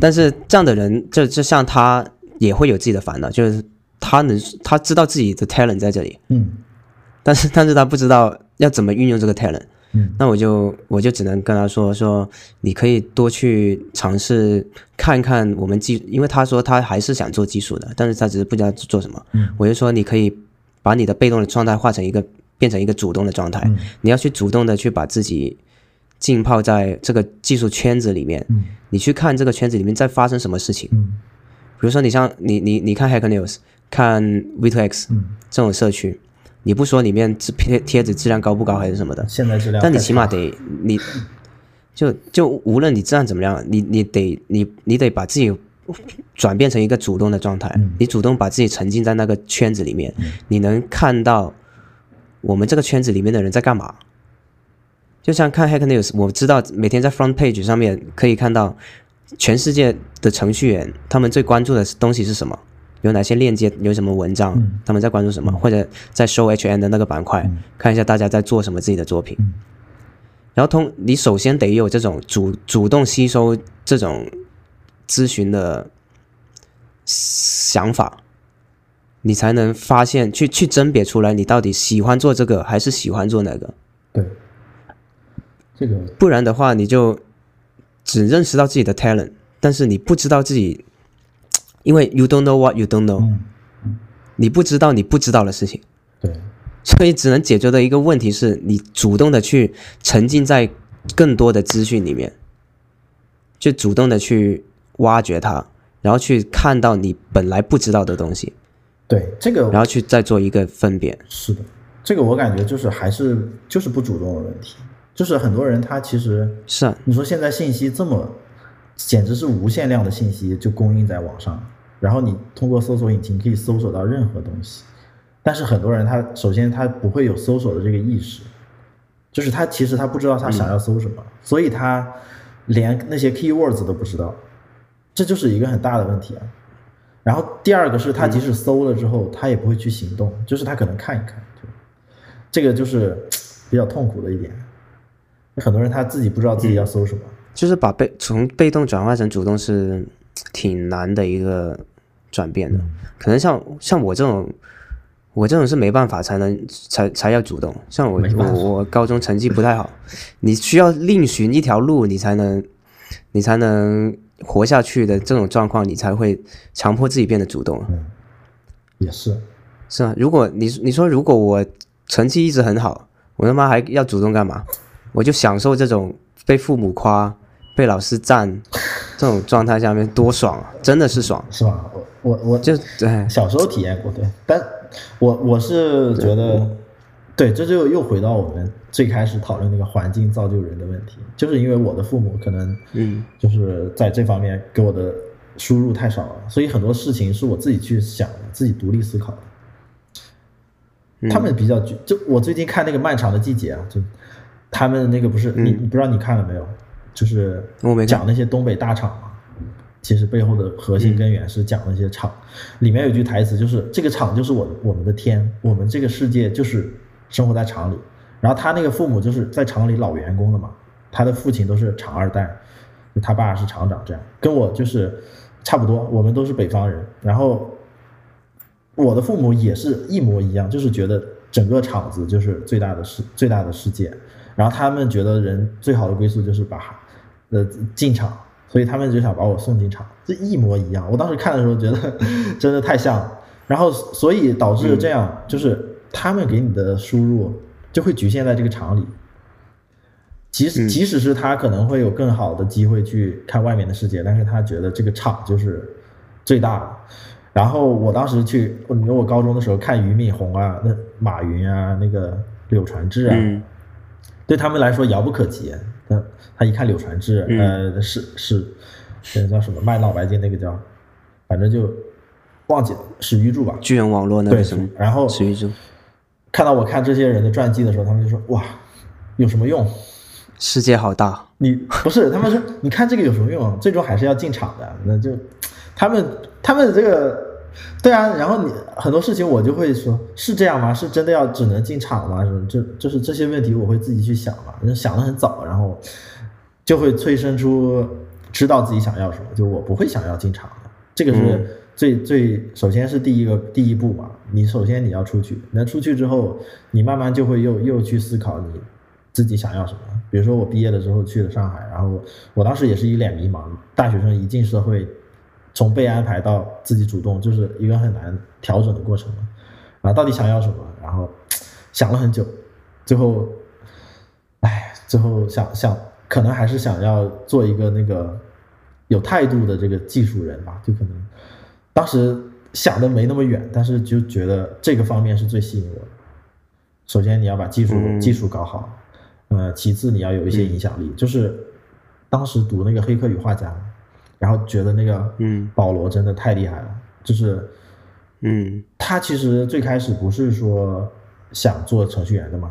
但是这样的人，就就像他也会有自己的烦恼，就是他能他知道自己的 talent 在这里，嗯但是但是他不知道要怎么运用这个 talent。嗯那我就我就只能跟他说说，你可以多去尝试看看我们技，因为他说他还是想做技术的，但是他只是不知道做什么。嗯我就说你可以把你的被动的状态化成一个变成一个主动的状态，嗯你要去主动的去把自己浸泡在这个技术圈子里面，嗯。你去看这个圈子里面在发生什么事情。嗯。比如说你像你你你看 Hacker News，看 V2X 嗯，这种社区，你不说里面贴贴贴纸质量高不高还是什么的，现在质量，但你起码得你，就就无论你质量怎么样，你你得你你得把自己转变成一个主动的状态，嗯。你主动把自己沉浸在那个圈子里面，你能看到我们这个圈子里面的人在干嘛。就像看 Hack News，我知道每天在 Front Page 上面可以看到全世界的程序员他们最关注的东西是什么，有哪些链接，有什么文章，嗯。他们在关注什么，或者在 Show HN 的那个板块、看一下大家在做什么自己的作品。嗯。然后通，你首先得有这种主主动吸收这种咨询的想法，你才能发现去去甄别出来你到底喜欢做这个还是喜欢做那个。对，这个不然的话，你就只认识到自己的 talent，但是你不知道自己，因为 you don't know what you don't know，、嗯你不知道你不知道的事情，对。所以只能解决的一个问题是你主动的去沉浸在更多的资讯里面，就主动的去挖掘它，然后去看到你本来不知道的东西，对这个然后去再做一个分辨。是的，这个我感觉就是还是就是不主动的问题，就是很多人他其实是啊，你说现在信息这么，简直是无限量的信息就供应在网上，然后你通过搜索引擎可以搜索到任何东西，但是很多人他首先他不会有搜索的这个意识，就是他其实他不知道他想要搜什么，所以他连那些 keywords 都不知道，这就是一个很大的问题啊。然后第二个是他即使搜了之后，他也不会去行动，就是他可能看一看，就这个就是比较痛苦的一点。很多人他自己不知道自己要搜什么，就是把被从被动转化成主动是 挺难的一个转变的，可能像像我这种，我这种是没办法才能才才要主动。像我我我高中成绩不太好，你需要另寻一条路，你才能你才能活下去的这种状况，你才会强迫自己变得主动，也是，是吧？如果你你说如果我成绩一直很好，我他妈还要主动干嘛？我就享受这种被父母夸、被老师赞这种状态下面多爽啊！真的是爽，是吧？我我我就对，小时候体验过，对，但我我是觉得，对，这就又回到我们最开始讨论那个环境造就人的问题，就是因为我的父母可能，嗯，就是在这方面给我的输入太少了，所以很多事情是我自己去想的，自己独立思考的。嗯他们比较具，就我最近看那个《漫长的季节》啊，就他们那个不是你，你不知道你看了没有？就是讲那些东北大厂嘛，其实背后的核心根源是讲那些厂。里面有句台词就是：“这个厂就是我我们的天，我们这个世界就是生活在厂里。”然后他那个父母就是在厂里老员工了嘛，他的父亲都是厂二代，就他爸是厂长，这样跟我就是差不多，我们都是北方人。然后我的父母也是一模一样，就是觉得整个厂子就是最大的世最大的世界，然后他们觉得人最好的归宿就是把呃进厂，所以他们就想把我送进厂，这一模一样。我当时看的时候觉得真的太像了，然后所以导致这样，就是他们给你的输入就会局限在这个厂里。即使即使是他可能会有更好的机会去看外面的世界，但是他觉得这个厂就是最大的。然后我当时去，你说我高中的时候看俞敏洪啊、那马云啊、那个柳传志啊，嗯对他们来说遥不可及。他他一看柳传志，嗯呃，是是，那个叫什么卖脑白金那个叫，反正就忘记了，史玉柱吧。巨人网络那个什么，然后史玉柱，看到我看这些人的传记的时候，他们就说哇，有什么用？世界好大，你不是他们说你看这个有什么用啊？最终还是要进场的，那就他们他们这个对啊，然后你很多事情我就会说，是这样吗？是真的要只能进场吗？什么这就是这些问题我会自己去想嘛，想的很早，然后就会催生出知道自己想要什么，就我不会想要进场的，这个是最最首先是第一个第一步嘛，你首先你要出去，那出去之后，你慢慢就会又又去思考你自己想要什么。比如说我毕业了之后去了上海，然后我当时也是一脸迷茫，大学生一进社会，从被安排到自己主动，就是一个很难调整的过程嘛。啊，到底想要什么？然后想了很久，最后，哎，最后想想，可能还是想要做一个那个有态度的这个技术人吧。就可能当时想的没那么远，但是就觉得这个方面是最吸引我的。首先你要把技术技术搞好。呃，其次你要有一些影响力，就是当时读那个《黑客与画家》，然后觉得那个嗯，保罗真的太厉害了，就是嗯，他其实最开始不是说想做程序员的嘛，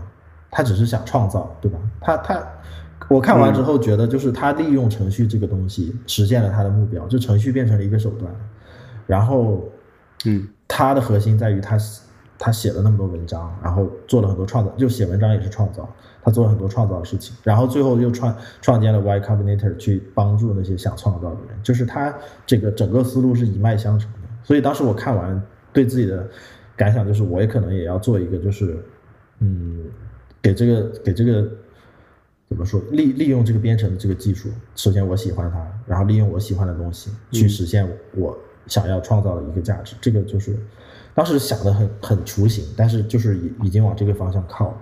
他只是想创造，对吧？他他，我看完之后觉得，就是他利用程序这个东西实现了他的目标，就程序变成了一个手段，然后嗯，他的核心在于他他写了那么多文章，然后做了很多创造，就写文章也是创造。他做了很多创造的事情，然后最后又创创建了 Y Combinator 去帮助那些想创造的人，就是他这个整个思路是一脉相承的。所以当时我看完，对自己的感想就是，我也可能也要做一个，就是嗯，给这个给这个怎么说，利利用这个编程的这个技术，首先我喜欢它，然后利用我喜欢的东西去实现我想要创造的一个价值。这个就是当时想的很很雏形，但是就是已已经往这个方向靠了。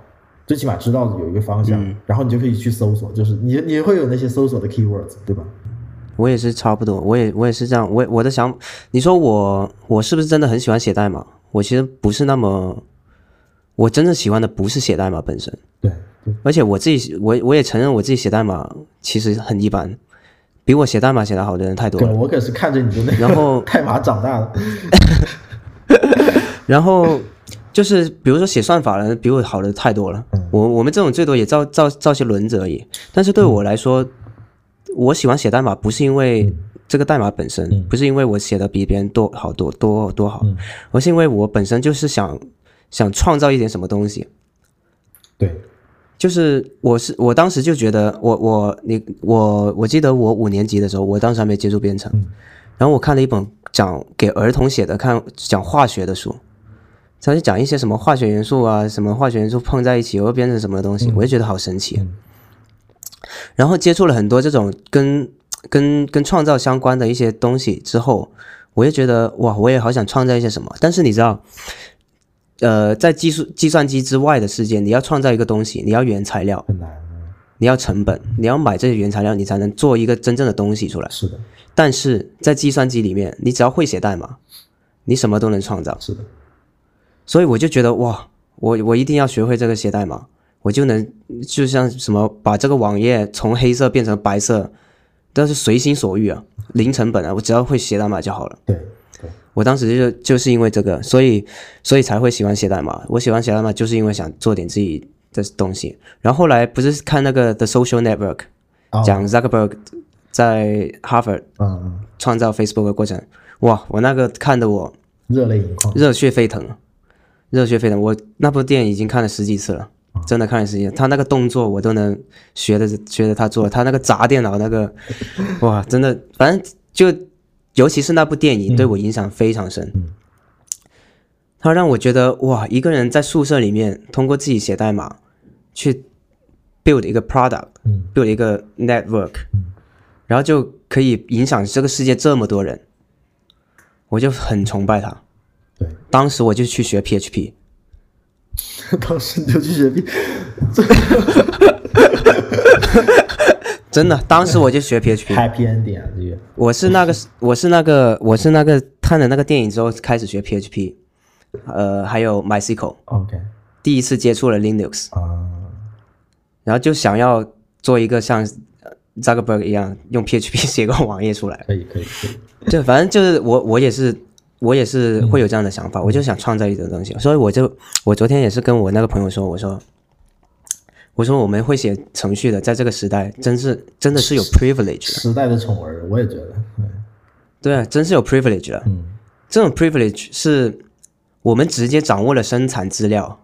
最起码知道有一个方向，然后你就可以去搜索，就是你你会有那些搜索的 keywords，对吧？我也是差不多，我也我也是这样。我我的想，你说我我是不是真的很喜欢写代码？我其实不是那么，我真正喜欢的不是写代码本身。对，而且我自己我我也承认我自己写代码其实很一般，比我写代码写得好的人太多了。我可是看着你的那然后 代码长大的，然后。就是比如说写算法的比我好的太多了，我我们这种最多也造造造些轮子而已。但是对我来说，我喜欢写代码不是因为这个代码本身，不是因为我写的比别人多好多多多好，而是因为我本身就是想想创造一点什么东西。对，就是我是我当时就觉得我我你我我记得我五年级的时候，我当时还没接触编程，然后我看了一本讲给儿童写的看讲化学的书。他就讲一些什么化学元素啊，什么化学元素碰在一起会变成什么东西，我就觉得好神奇。然后接触了很多这种跟跟跟创造相关的一些东西之后，我就觉得哇，我也好想创造一些什么。但是你知道，呃，在技术计算机之外的世界，你要创造一个东西，你要原材料。你要成本，你要买这些原材料，你才能做一个真正的东西出来。是的。但是在计算机里面，你只要会写代码，你什么都能创造。是的。所以我就觉得哇，我我一定要学会这个写代码，我就能就像什么把这个网页从黑色变成白色，但是随心所欲啊，零成本啊，我只要会写代码就好了。对，我当时就就是因为这个，所以所以才会喜欢写代码。我喜欢写代码就是因为想做点自己的东西。然后后来不是看那个 The Social Network，讲 Zuckerberg 在哈佛嗯创造 Facebook 的过程，哇，我那个看的我热泪盈眶，热血沸腾。热血沸腾！我那部电影已经看了十几次了，真的看了十几次。他那个动作我都能学的学着他做。他那个砸电脑那个，哇，真的，反正就尤其是那部电影对我影响非常深。他让我觉得哇，一个人在宿舍里面通过自己写代码去 build 一个 product，build 一个 network，然后就可以影响这个世界这么多人，我就很崇拜他。对，当时我就去学 PHP，当时你就去学 P，真的，当时我就学 PHP，Happy Ending 啊，这个。我是那个，我是那个，我是那个看了那个电影之后开始学 PHP，呃，还有 MySQL，OK，第一次接触了 Linux，啊，然后就想要做一个像 Zuckerberg 一样用 PHP 写个网页出来，可以，可以，可以，就反正就是我，我也是。我也是会有这样的想法，我就想创造一种东西，所以我就我昨天也是跟我那个朋友说，我说我说我们会写程序的，在这个时代，真是真的是有 privilege，时代的宠儿，我也觉得，对啊，真是有 privilege 了。嗯，这种 privilege 是我们直接掌握了生产资料，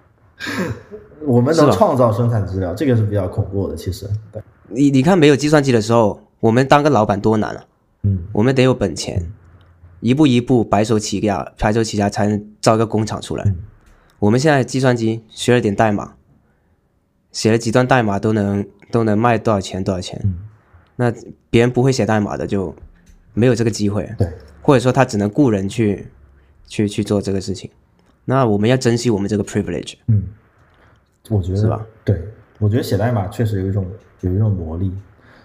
我们能创造生产资料，这个是比较恐怖的，其实，对，你你看没有计算机的时候，我们当个老板多难啊！嗯，我们得有本钱，一步一步白手起家，白手起家才能造一个工厂出来。我们现在计算机学了点代码，写了几段代码都能都能卖多少钱多少钱。那别人不会写代码的就没有这个机会，对，或者说他只能雇人去去去做这个事情。那我们要珍惜我们这个 privilege。嗯，我觉得是吧？对，我觉得写代码确实有一种有一种魔力，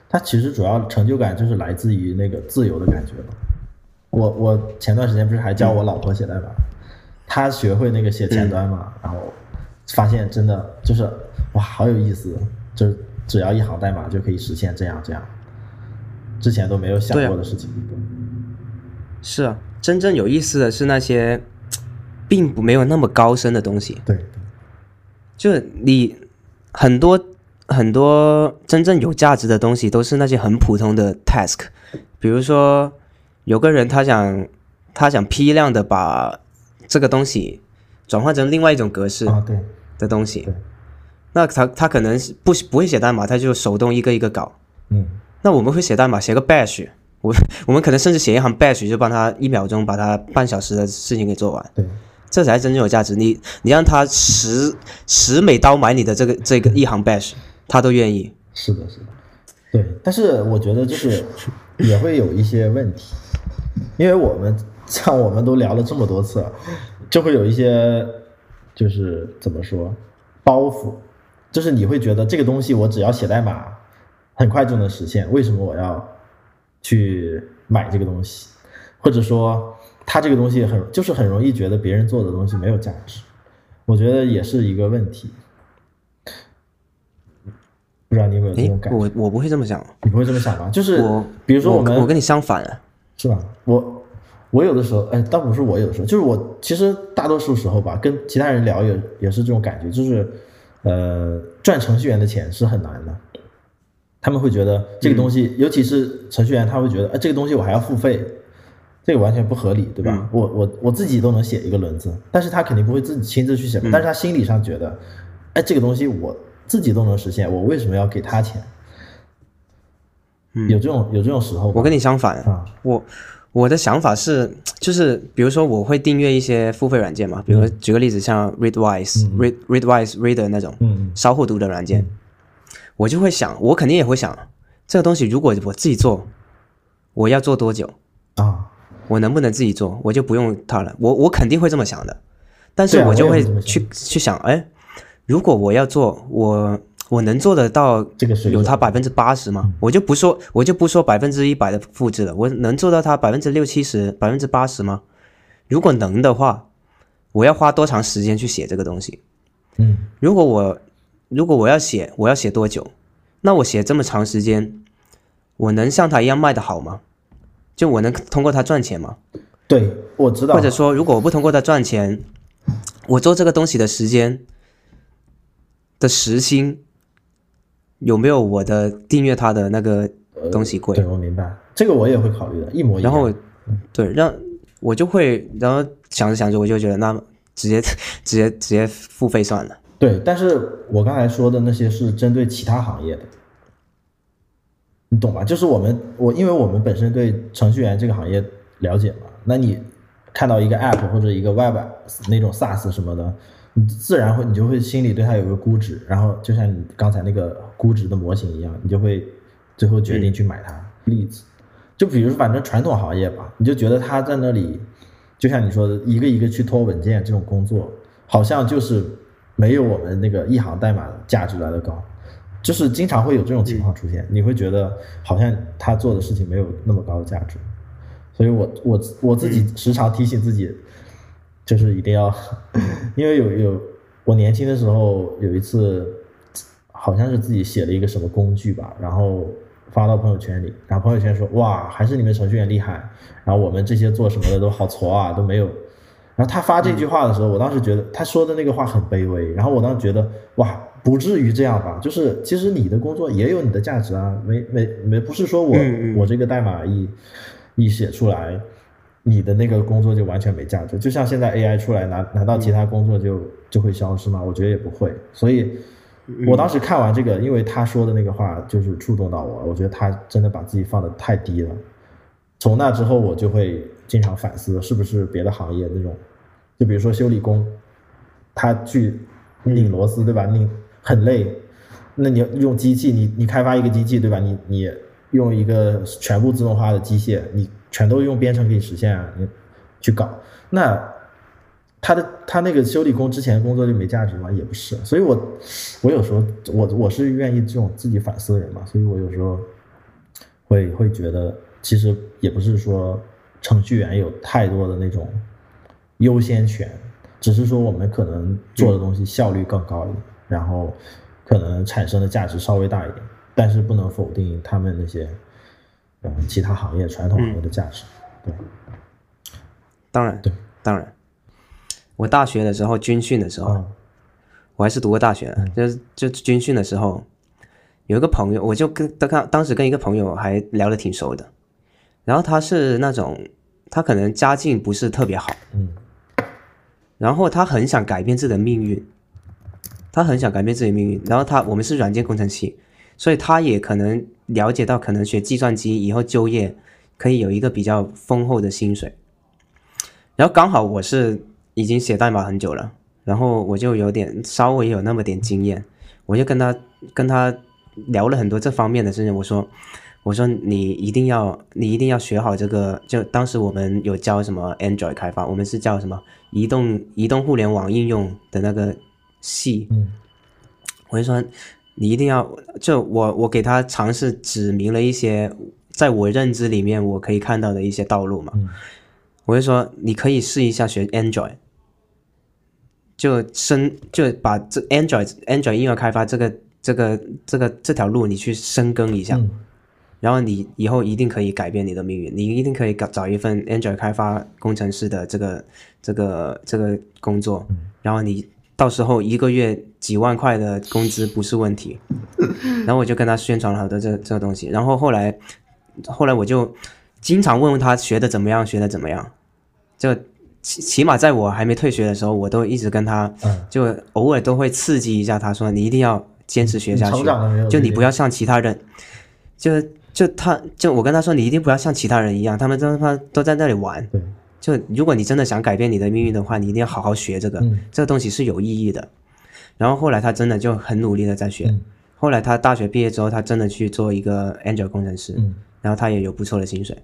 它其实主要成就感就是来自于那个自由的感觉吧。我我前段时间不是还教我老婆写代码，她学会那个写前端嘛，然后发现真的就是哇，好有意思，就是只要一行代码就可以实现这样这样，之前都没有想过的事情。是啊，真正有意思的是那些并不没有那么高深的东西。对就是你很多很多真正有价值的东西，都是那些很普通的 task。比如说，有个人他想他想批量的把这个东西转换成另外一种格式啊对，的东西对，那他他可能不不会写代码，他就手动一个一个搞。嗯那我们会写代码，写个 bash，我我们可能甚至写一行 bash 就帮他一秒钟把他半小时的事情给做完。对。这才真正有价值。你你让他十十美刀买你的这个这个一行 bash，他都愿意。是的，是的，对。但是我觉得就是也会有一些问题，因为我们像我们都聊了这么多次，就会有一些就是怎么说包袱，就是你会觉得这个东西我只要写代码很快就能实现，为什么我要去买这个东西？或者说他这个东西很就是很容易觉得别人做的东西没有价值，我觉得也是一个问题。不知道你有没有这种，感觉？我我不会这么想，你不会这么想吗？就是我比如说我们我我跟你相反啊。是吧？我我有的时候，哎，倒不是我有的时候，就是我其实大多数时候吧，跟其他人聊也也是这种感觉，就是呃，赚程序员的钱是很难的。他们会觉得这个东西，尤其是程序员，他会觉得，哎，这个东西我还要付费，这个完全不合理，对吧？我我我自己都能写一个轮子，但是他肯定不会自己亲自去写，但是他心理上觉得，哎，这个东西我自己都能实现，我为什么要给他钱？有这种有这种时候，我跟你相反，啊，我我的想法是，就是比如说我会订阅一些付费软件嘛，比如举个例子，像 Readwise、Read Readwise Reader 那种嗯稍后读的软件，我就会想，我肯定也会想，这个东西如果我自己做，我要做多久？啊，我能不能自己做？我就不用它了。我我肯定会这么想的，但是我就会去去想，哎，如果我要做，我我能做得到这个水有它百分之八十吗？我就不说，我就不说百分之一百的复制了，我能做到它百分之六七十、百分之八十吗？如果能的话，我要花多长时间去写这个东西？嗯如果我如果我要写，我要写多久？那我写这么长时间，我能像他一样卖得好吗？就我能通过它赚钱吗？对，我知道，或者说，如果我不通过它赚钱，我做这个东西的时间的时薪有没有我的订阅他的那个东西贵？对我明白，这个我也会考虑的，一模一样。然后，对，让我就会，然后想着想着，我就觉得那直接 直接直接付费算了。对，但是我刚才说的那些是针对其他行业的，你懂吧？就是我们我因为我们本身对程序员这个行业了解嘛，那你看到一个 app 或者一个 web 那种 SaaS 什么的，你自然会你就会心里对它有个估值，然后就像你刚才那个估值的模型一样，你就会最后决定去买它。例子，就比如说反正传统行业吧，你就觉得他在那里，就像你说的，一个一个去拖文件这种工作，好像就是没有我们那个一行代码的价值来的高，就是经常会有这种情况出现，你会觉得好像他做的事情没有那么高的价值，所以我我我自己时常提醒自己，就是一定要，因为有有我年轻的时候有一次，好像是自己写了一个什么工具吧，然后发到朋友圈里，然后朋友圈说哇，还是你们程序员厉害，然后我们这些做什么的都好挫啊，都没有。然后他发这句话的时候，我当时觉得他说的那个话很卑微，然后我当时觉得哇，不至于这样吧？就是其实你的工作也有你的价值啊，没没没，不是说我我这个代码一一写出来，你的那个工作就完全没价值。就像现在 AI 出来，难难道其他工作就就会消失吗？我觉得也不会。所以我当时看完这个，因为他说的那个话就是触动到我，我觉得他真的把自己放的太低了。从那之后，我就会。经常反思是不是别的行业那种，就比如说修理工，他去拧螺丝对吧？拧很累，那你用机器，你你开发一个机器对吧？你你用一个全部自动化的机械，你全都用编程可以实现啊，你去搞，那他的他那个修理工之前工作就没价值吗？也不是，所以我我有时候我我是愿意这种自己反思的人嘛，所以我有时候会会觉得其实也不是说。程序员有太多的那种优先权，只是说我们可能做的东西效率更高一点，然后可能产生的价值稍微大一点，但是不能否定他们那些嗯其他行业传统行业的价值。对，当然，对，当然。我大学的时候军训的时候，我还是读过大学，就是就军训的时候，有一个朋友，我就跟当当时跟一个朋友还聊得挺熟的。然后他是那种，他可能家境不是特别好，嗯，然后他很想改变自己的命运，他很想改变自己的命运。然后他我们是软件工程系，所以他也可能了解到，可能学计算机以后就业可以有一个比较丰厚的薪水。然后刚好我是已经写代码很久了，然后我就有点稍微有那么点经验，我就跟他跟他聊了很多这方面的事情，我说。我说你一定要，你一定要学好这个。就当时我们有教什么 Android 开发，我们是叫什么移动移动互联网应用的那个系。嗯，我就说你一定要，就我我给他尝试指明了一些在我认知里面我可以看到的一些道路嘛。嗯，我就说你可以试一下学 Android，就深就把这 Android Android 应用开发这个这个这个这条路你去深耕一下。然后你以后一定可以改变你的命运，你一定可以找找一份 Android 开发工程师的这个这个这个工作，然后你到时候一个月几万块的工资不是问题。然后我就跟他宣传了好多这这个东西，然后后来后来我就经常问问他学的怎么样，学的怎么样，就起起码在我还没退学的时候，我都一直跟他，就偶尔都会刺激一下他，说你一定要坚持学下去，就你不要像其他人，就。就他，就我跟他说，你一定不要像其他人一样，他们都他都在那里玩。就如果你真的想改变你的命运的话，你一定要好好学这个，这个东西是有意义的。然后后来他真的就很努力的在学，后来他大学毕业之后，他真的去做一个 Angel 工程师，然后他也有不错的薪水。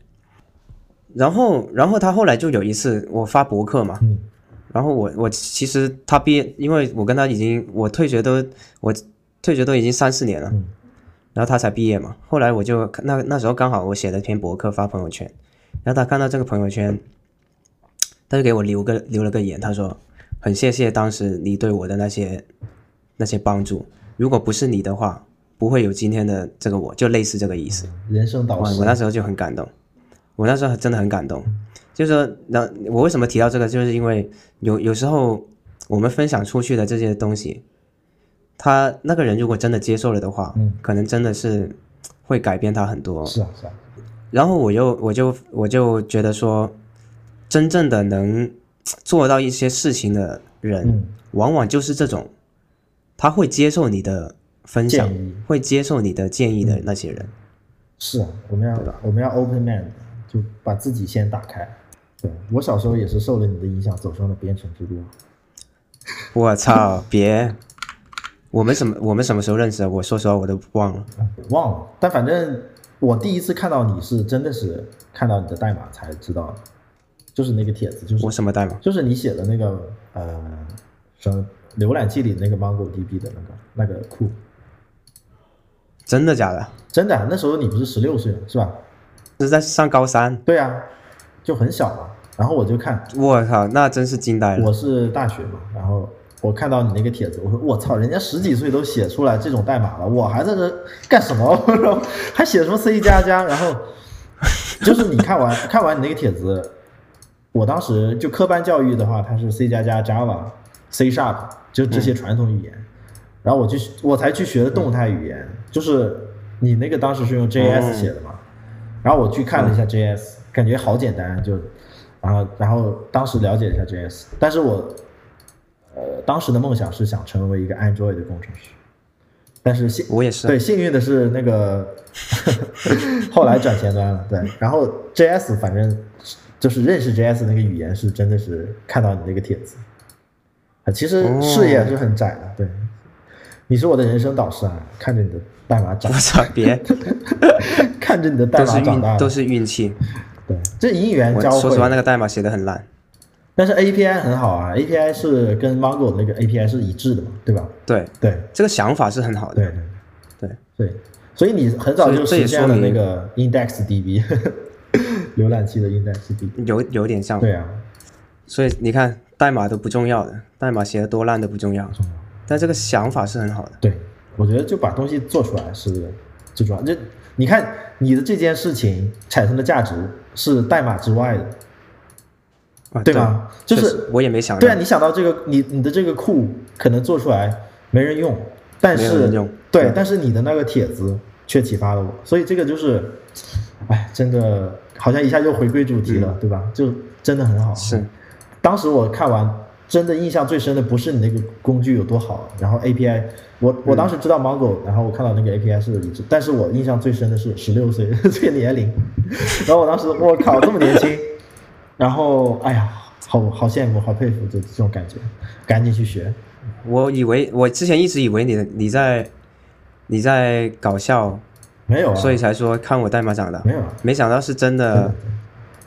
然后，然后他后来就有一次我发博客嘛，然后我我其实他毕业，因为我跟他已经我退学都我退学都已经三四年了。然后他才毕业嘛，后来我就那那时候刚好我写了篇博客发朋友圈，然后他看到这个朋友圈，他就给我留个留了个言，他说很谢谢当时你对我的那些那些帮助，如果不是你的话，不会有今天的这个我，就类似这个意思。人生导师。我那时候就很感动，我那时候真的很感动，就是说，那我为什么提到这个，就是因为有有时候我们分享出去的这些东西。他那个人如果真的接受了的话，嗯，可能真的是会改变他很多。是啊，是啊。然后我又我就我就觉得说，真正的能做到一些事情的人，往往就是这种，他会接受你的分享，会接受你的建议的那些人。是啊，我们要我们要 open mind，就把自己先打开。对我小时候也是受了你的影响，走上了编程之路。我操，别。我们什么？我们什么时候认识的？我说实话，我都忘了，忘了。但反正我第一次看到你是真的是看到你的代码才知道，就是那个帖子，就是我什么代码？就是你写的那个呃，什么浏览器里那个 MongoDB 的那个那个库。真的假的？真的。那时候你不是十六岁是吧？是在上高三。对啊，就很小嘛。然后我就看，我操，那真是惊呆了。我是大学嘛，然后。我看到你那个帖子，我说我操，人家十几岁都写出来这种代码了，我还在这干什么？我 说还写什么 C 加加？然后就是你看完 看完你那个帖子，我当时就科班教育的话，它是 C 加加、Java、C Sharp，就这些传统语言。然后我去我才去学的动态语言，就是你那个当时是用 JS 写的嘛？然后我去看了一下 JS，感觉好简单，就然后然后当时了解了一下 JS，但是我呃当时的梦想是想成为一个 Android 的工程师，但是幸我也是。对幸运的是那个 后来转前端了，对，然后 JS 反正就是认识 JS 那个语言是真的是看到你那个帖子，啊，其实视野是很窄的，对，你是我的人生导师啊，看着你的代码长。我，操，别看着你的代码长大都是运气。对，这因缘交我说实话，那。个代码写的很烂。但是 API 很好啊，API 是跟 Mongo 的那个 API 是一致的嘛，对吧？对，对这个想法是很好的。对对对对，所以你很早就实现了那个 IndexedDB 浏览器的 IndexedDB。有有点像。对啊，所以你看，代码都不重要的，代码写的多烂都不重要，但这个想法是很好的。对，我觉得就把东西做出来是最重要。就你看你的这件事情产生的价值是代码之外的，啊，对吗？就是我也没想到。对啊，你想到这个，你你的这个库可能做出来没人用，但是对对，但是你的那个帖子却启发了我，所以这个就是，哎，真的好像一下就回归主题了，对吧？就真的很好。嗯是，当时我看完，真的印象最深的不是你那个工具有多好，然后 API，我我当时知道 Mongo，、然后我看到那个 API 是但是我印象最深的是十六岁这个年龄，然后我当时我靠这么年轻，然后哎呀，好好羡慕，好佩服这这种感觉，赶紧去学。我以为我之前一直以为你你在你在搞笑，没有啊，所以才说看我代码长的。没有啊，没想到是真的，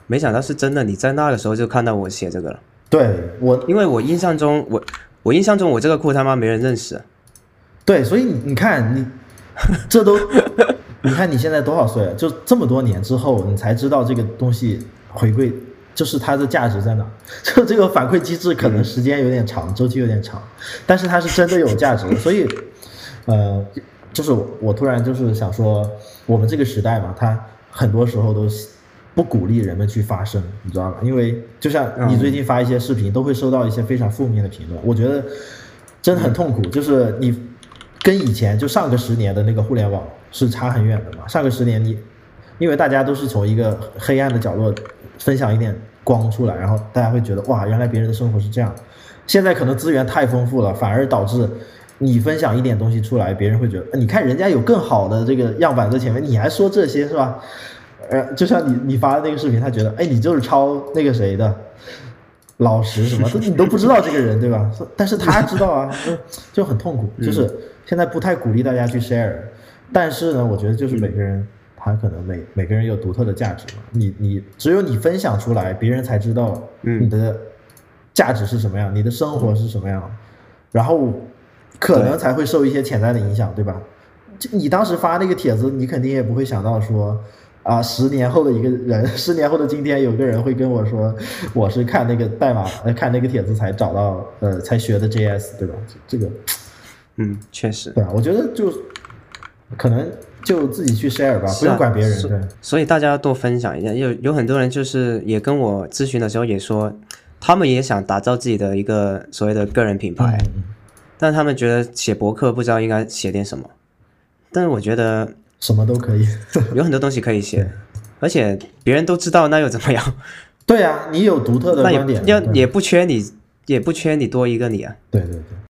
没想到是真的。你在那个时候就看到我写这个了，对我因为我印象中我我印象中我这个库他妈没人认识。对，所以你你看 你这都，你看你现在多少岁了？就这么多年之后，你才知道这个东西回归，就是它的价值在哪。就这个反馈机制可能时间有点长，周期有点长，但是它是真的有价值的。所以，呃，就是我我突然就是想说，我们这个时代嘛，它很多时候都不鼓励人们去发声，你知道吧？因为就像你最近发一些视频，都会收到一些非常负面的评论，我觉得真的很痛苦。就是你跟以前就上个十年的那个互联网是差很远的嘛。上个十年你，因为大家都是从一个黑暗的角落分享一点光出来，然后大家会觉得哇，原来别人的生活是这样。现在可能资源太丰富了，反而导致你分享一点东西出来，别人会觉得，你看人家有更好的这个样板在前面，你还说这些是吧？呃，就像你你发的那个视频，他觉得，哎，你就是抄那个谁的老实什么，都 你都不知道这个人对吧？但是他知道啊，就 就很痛苦。就是现在不太鼓励大家去 share，但是呢，我觉得就是每个人他可能每每个人有独特的价值嘛，你你只有你分享出来，别人才知道你的价值是什么样，你的生活是什么样，然后可能才会受一些潜在的影响，对吧？就你当时发那个帖子，你肯定也不会想到说，啊，十年后的一个人，十年后的今天，有个人会跟我说，我是看那个代码，呃，看那个帖子才找到，呃，才学的 JS，对吧？这这个，嗯，确实。对啊，我觉得就可能就自己去 share 吧，不用管别人，对，所以大家要多分享一下。有有很多人就是也跟我咨询的时候也说，他们也想打造自己的一个所谓的个人品牌，嗯但他们觉得写博客不知道应该写点什么。但是我觉得什么都可以。有很多东西可以写，而且别人都知道，那又怎么样？对啊，你有独特的那观点，也要也不缺你，也不缺你多一个你啊。对对对，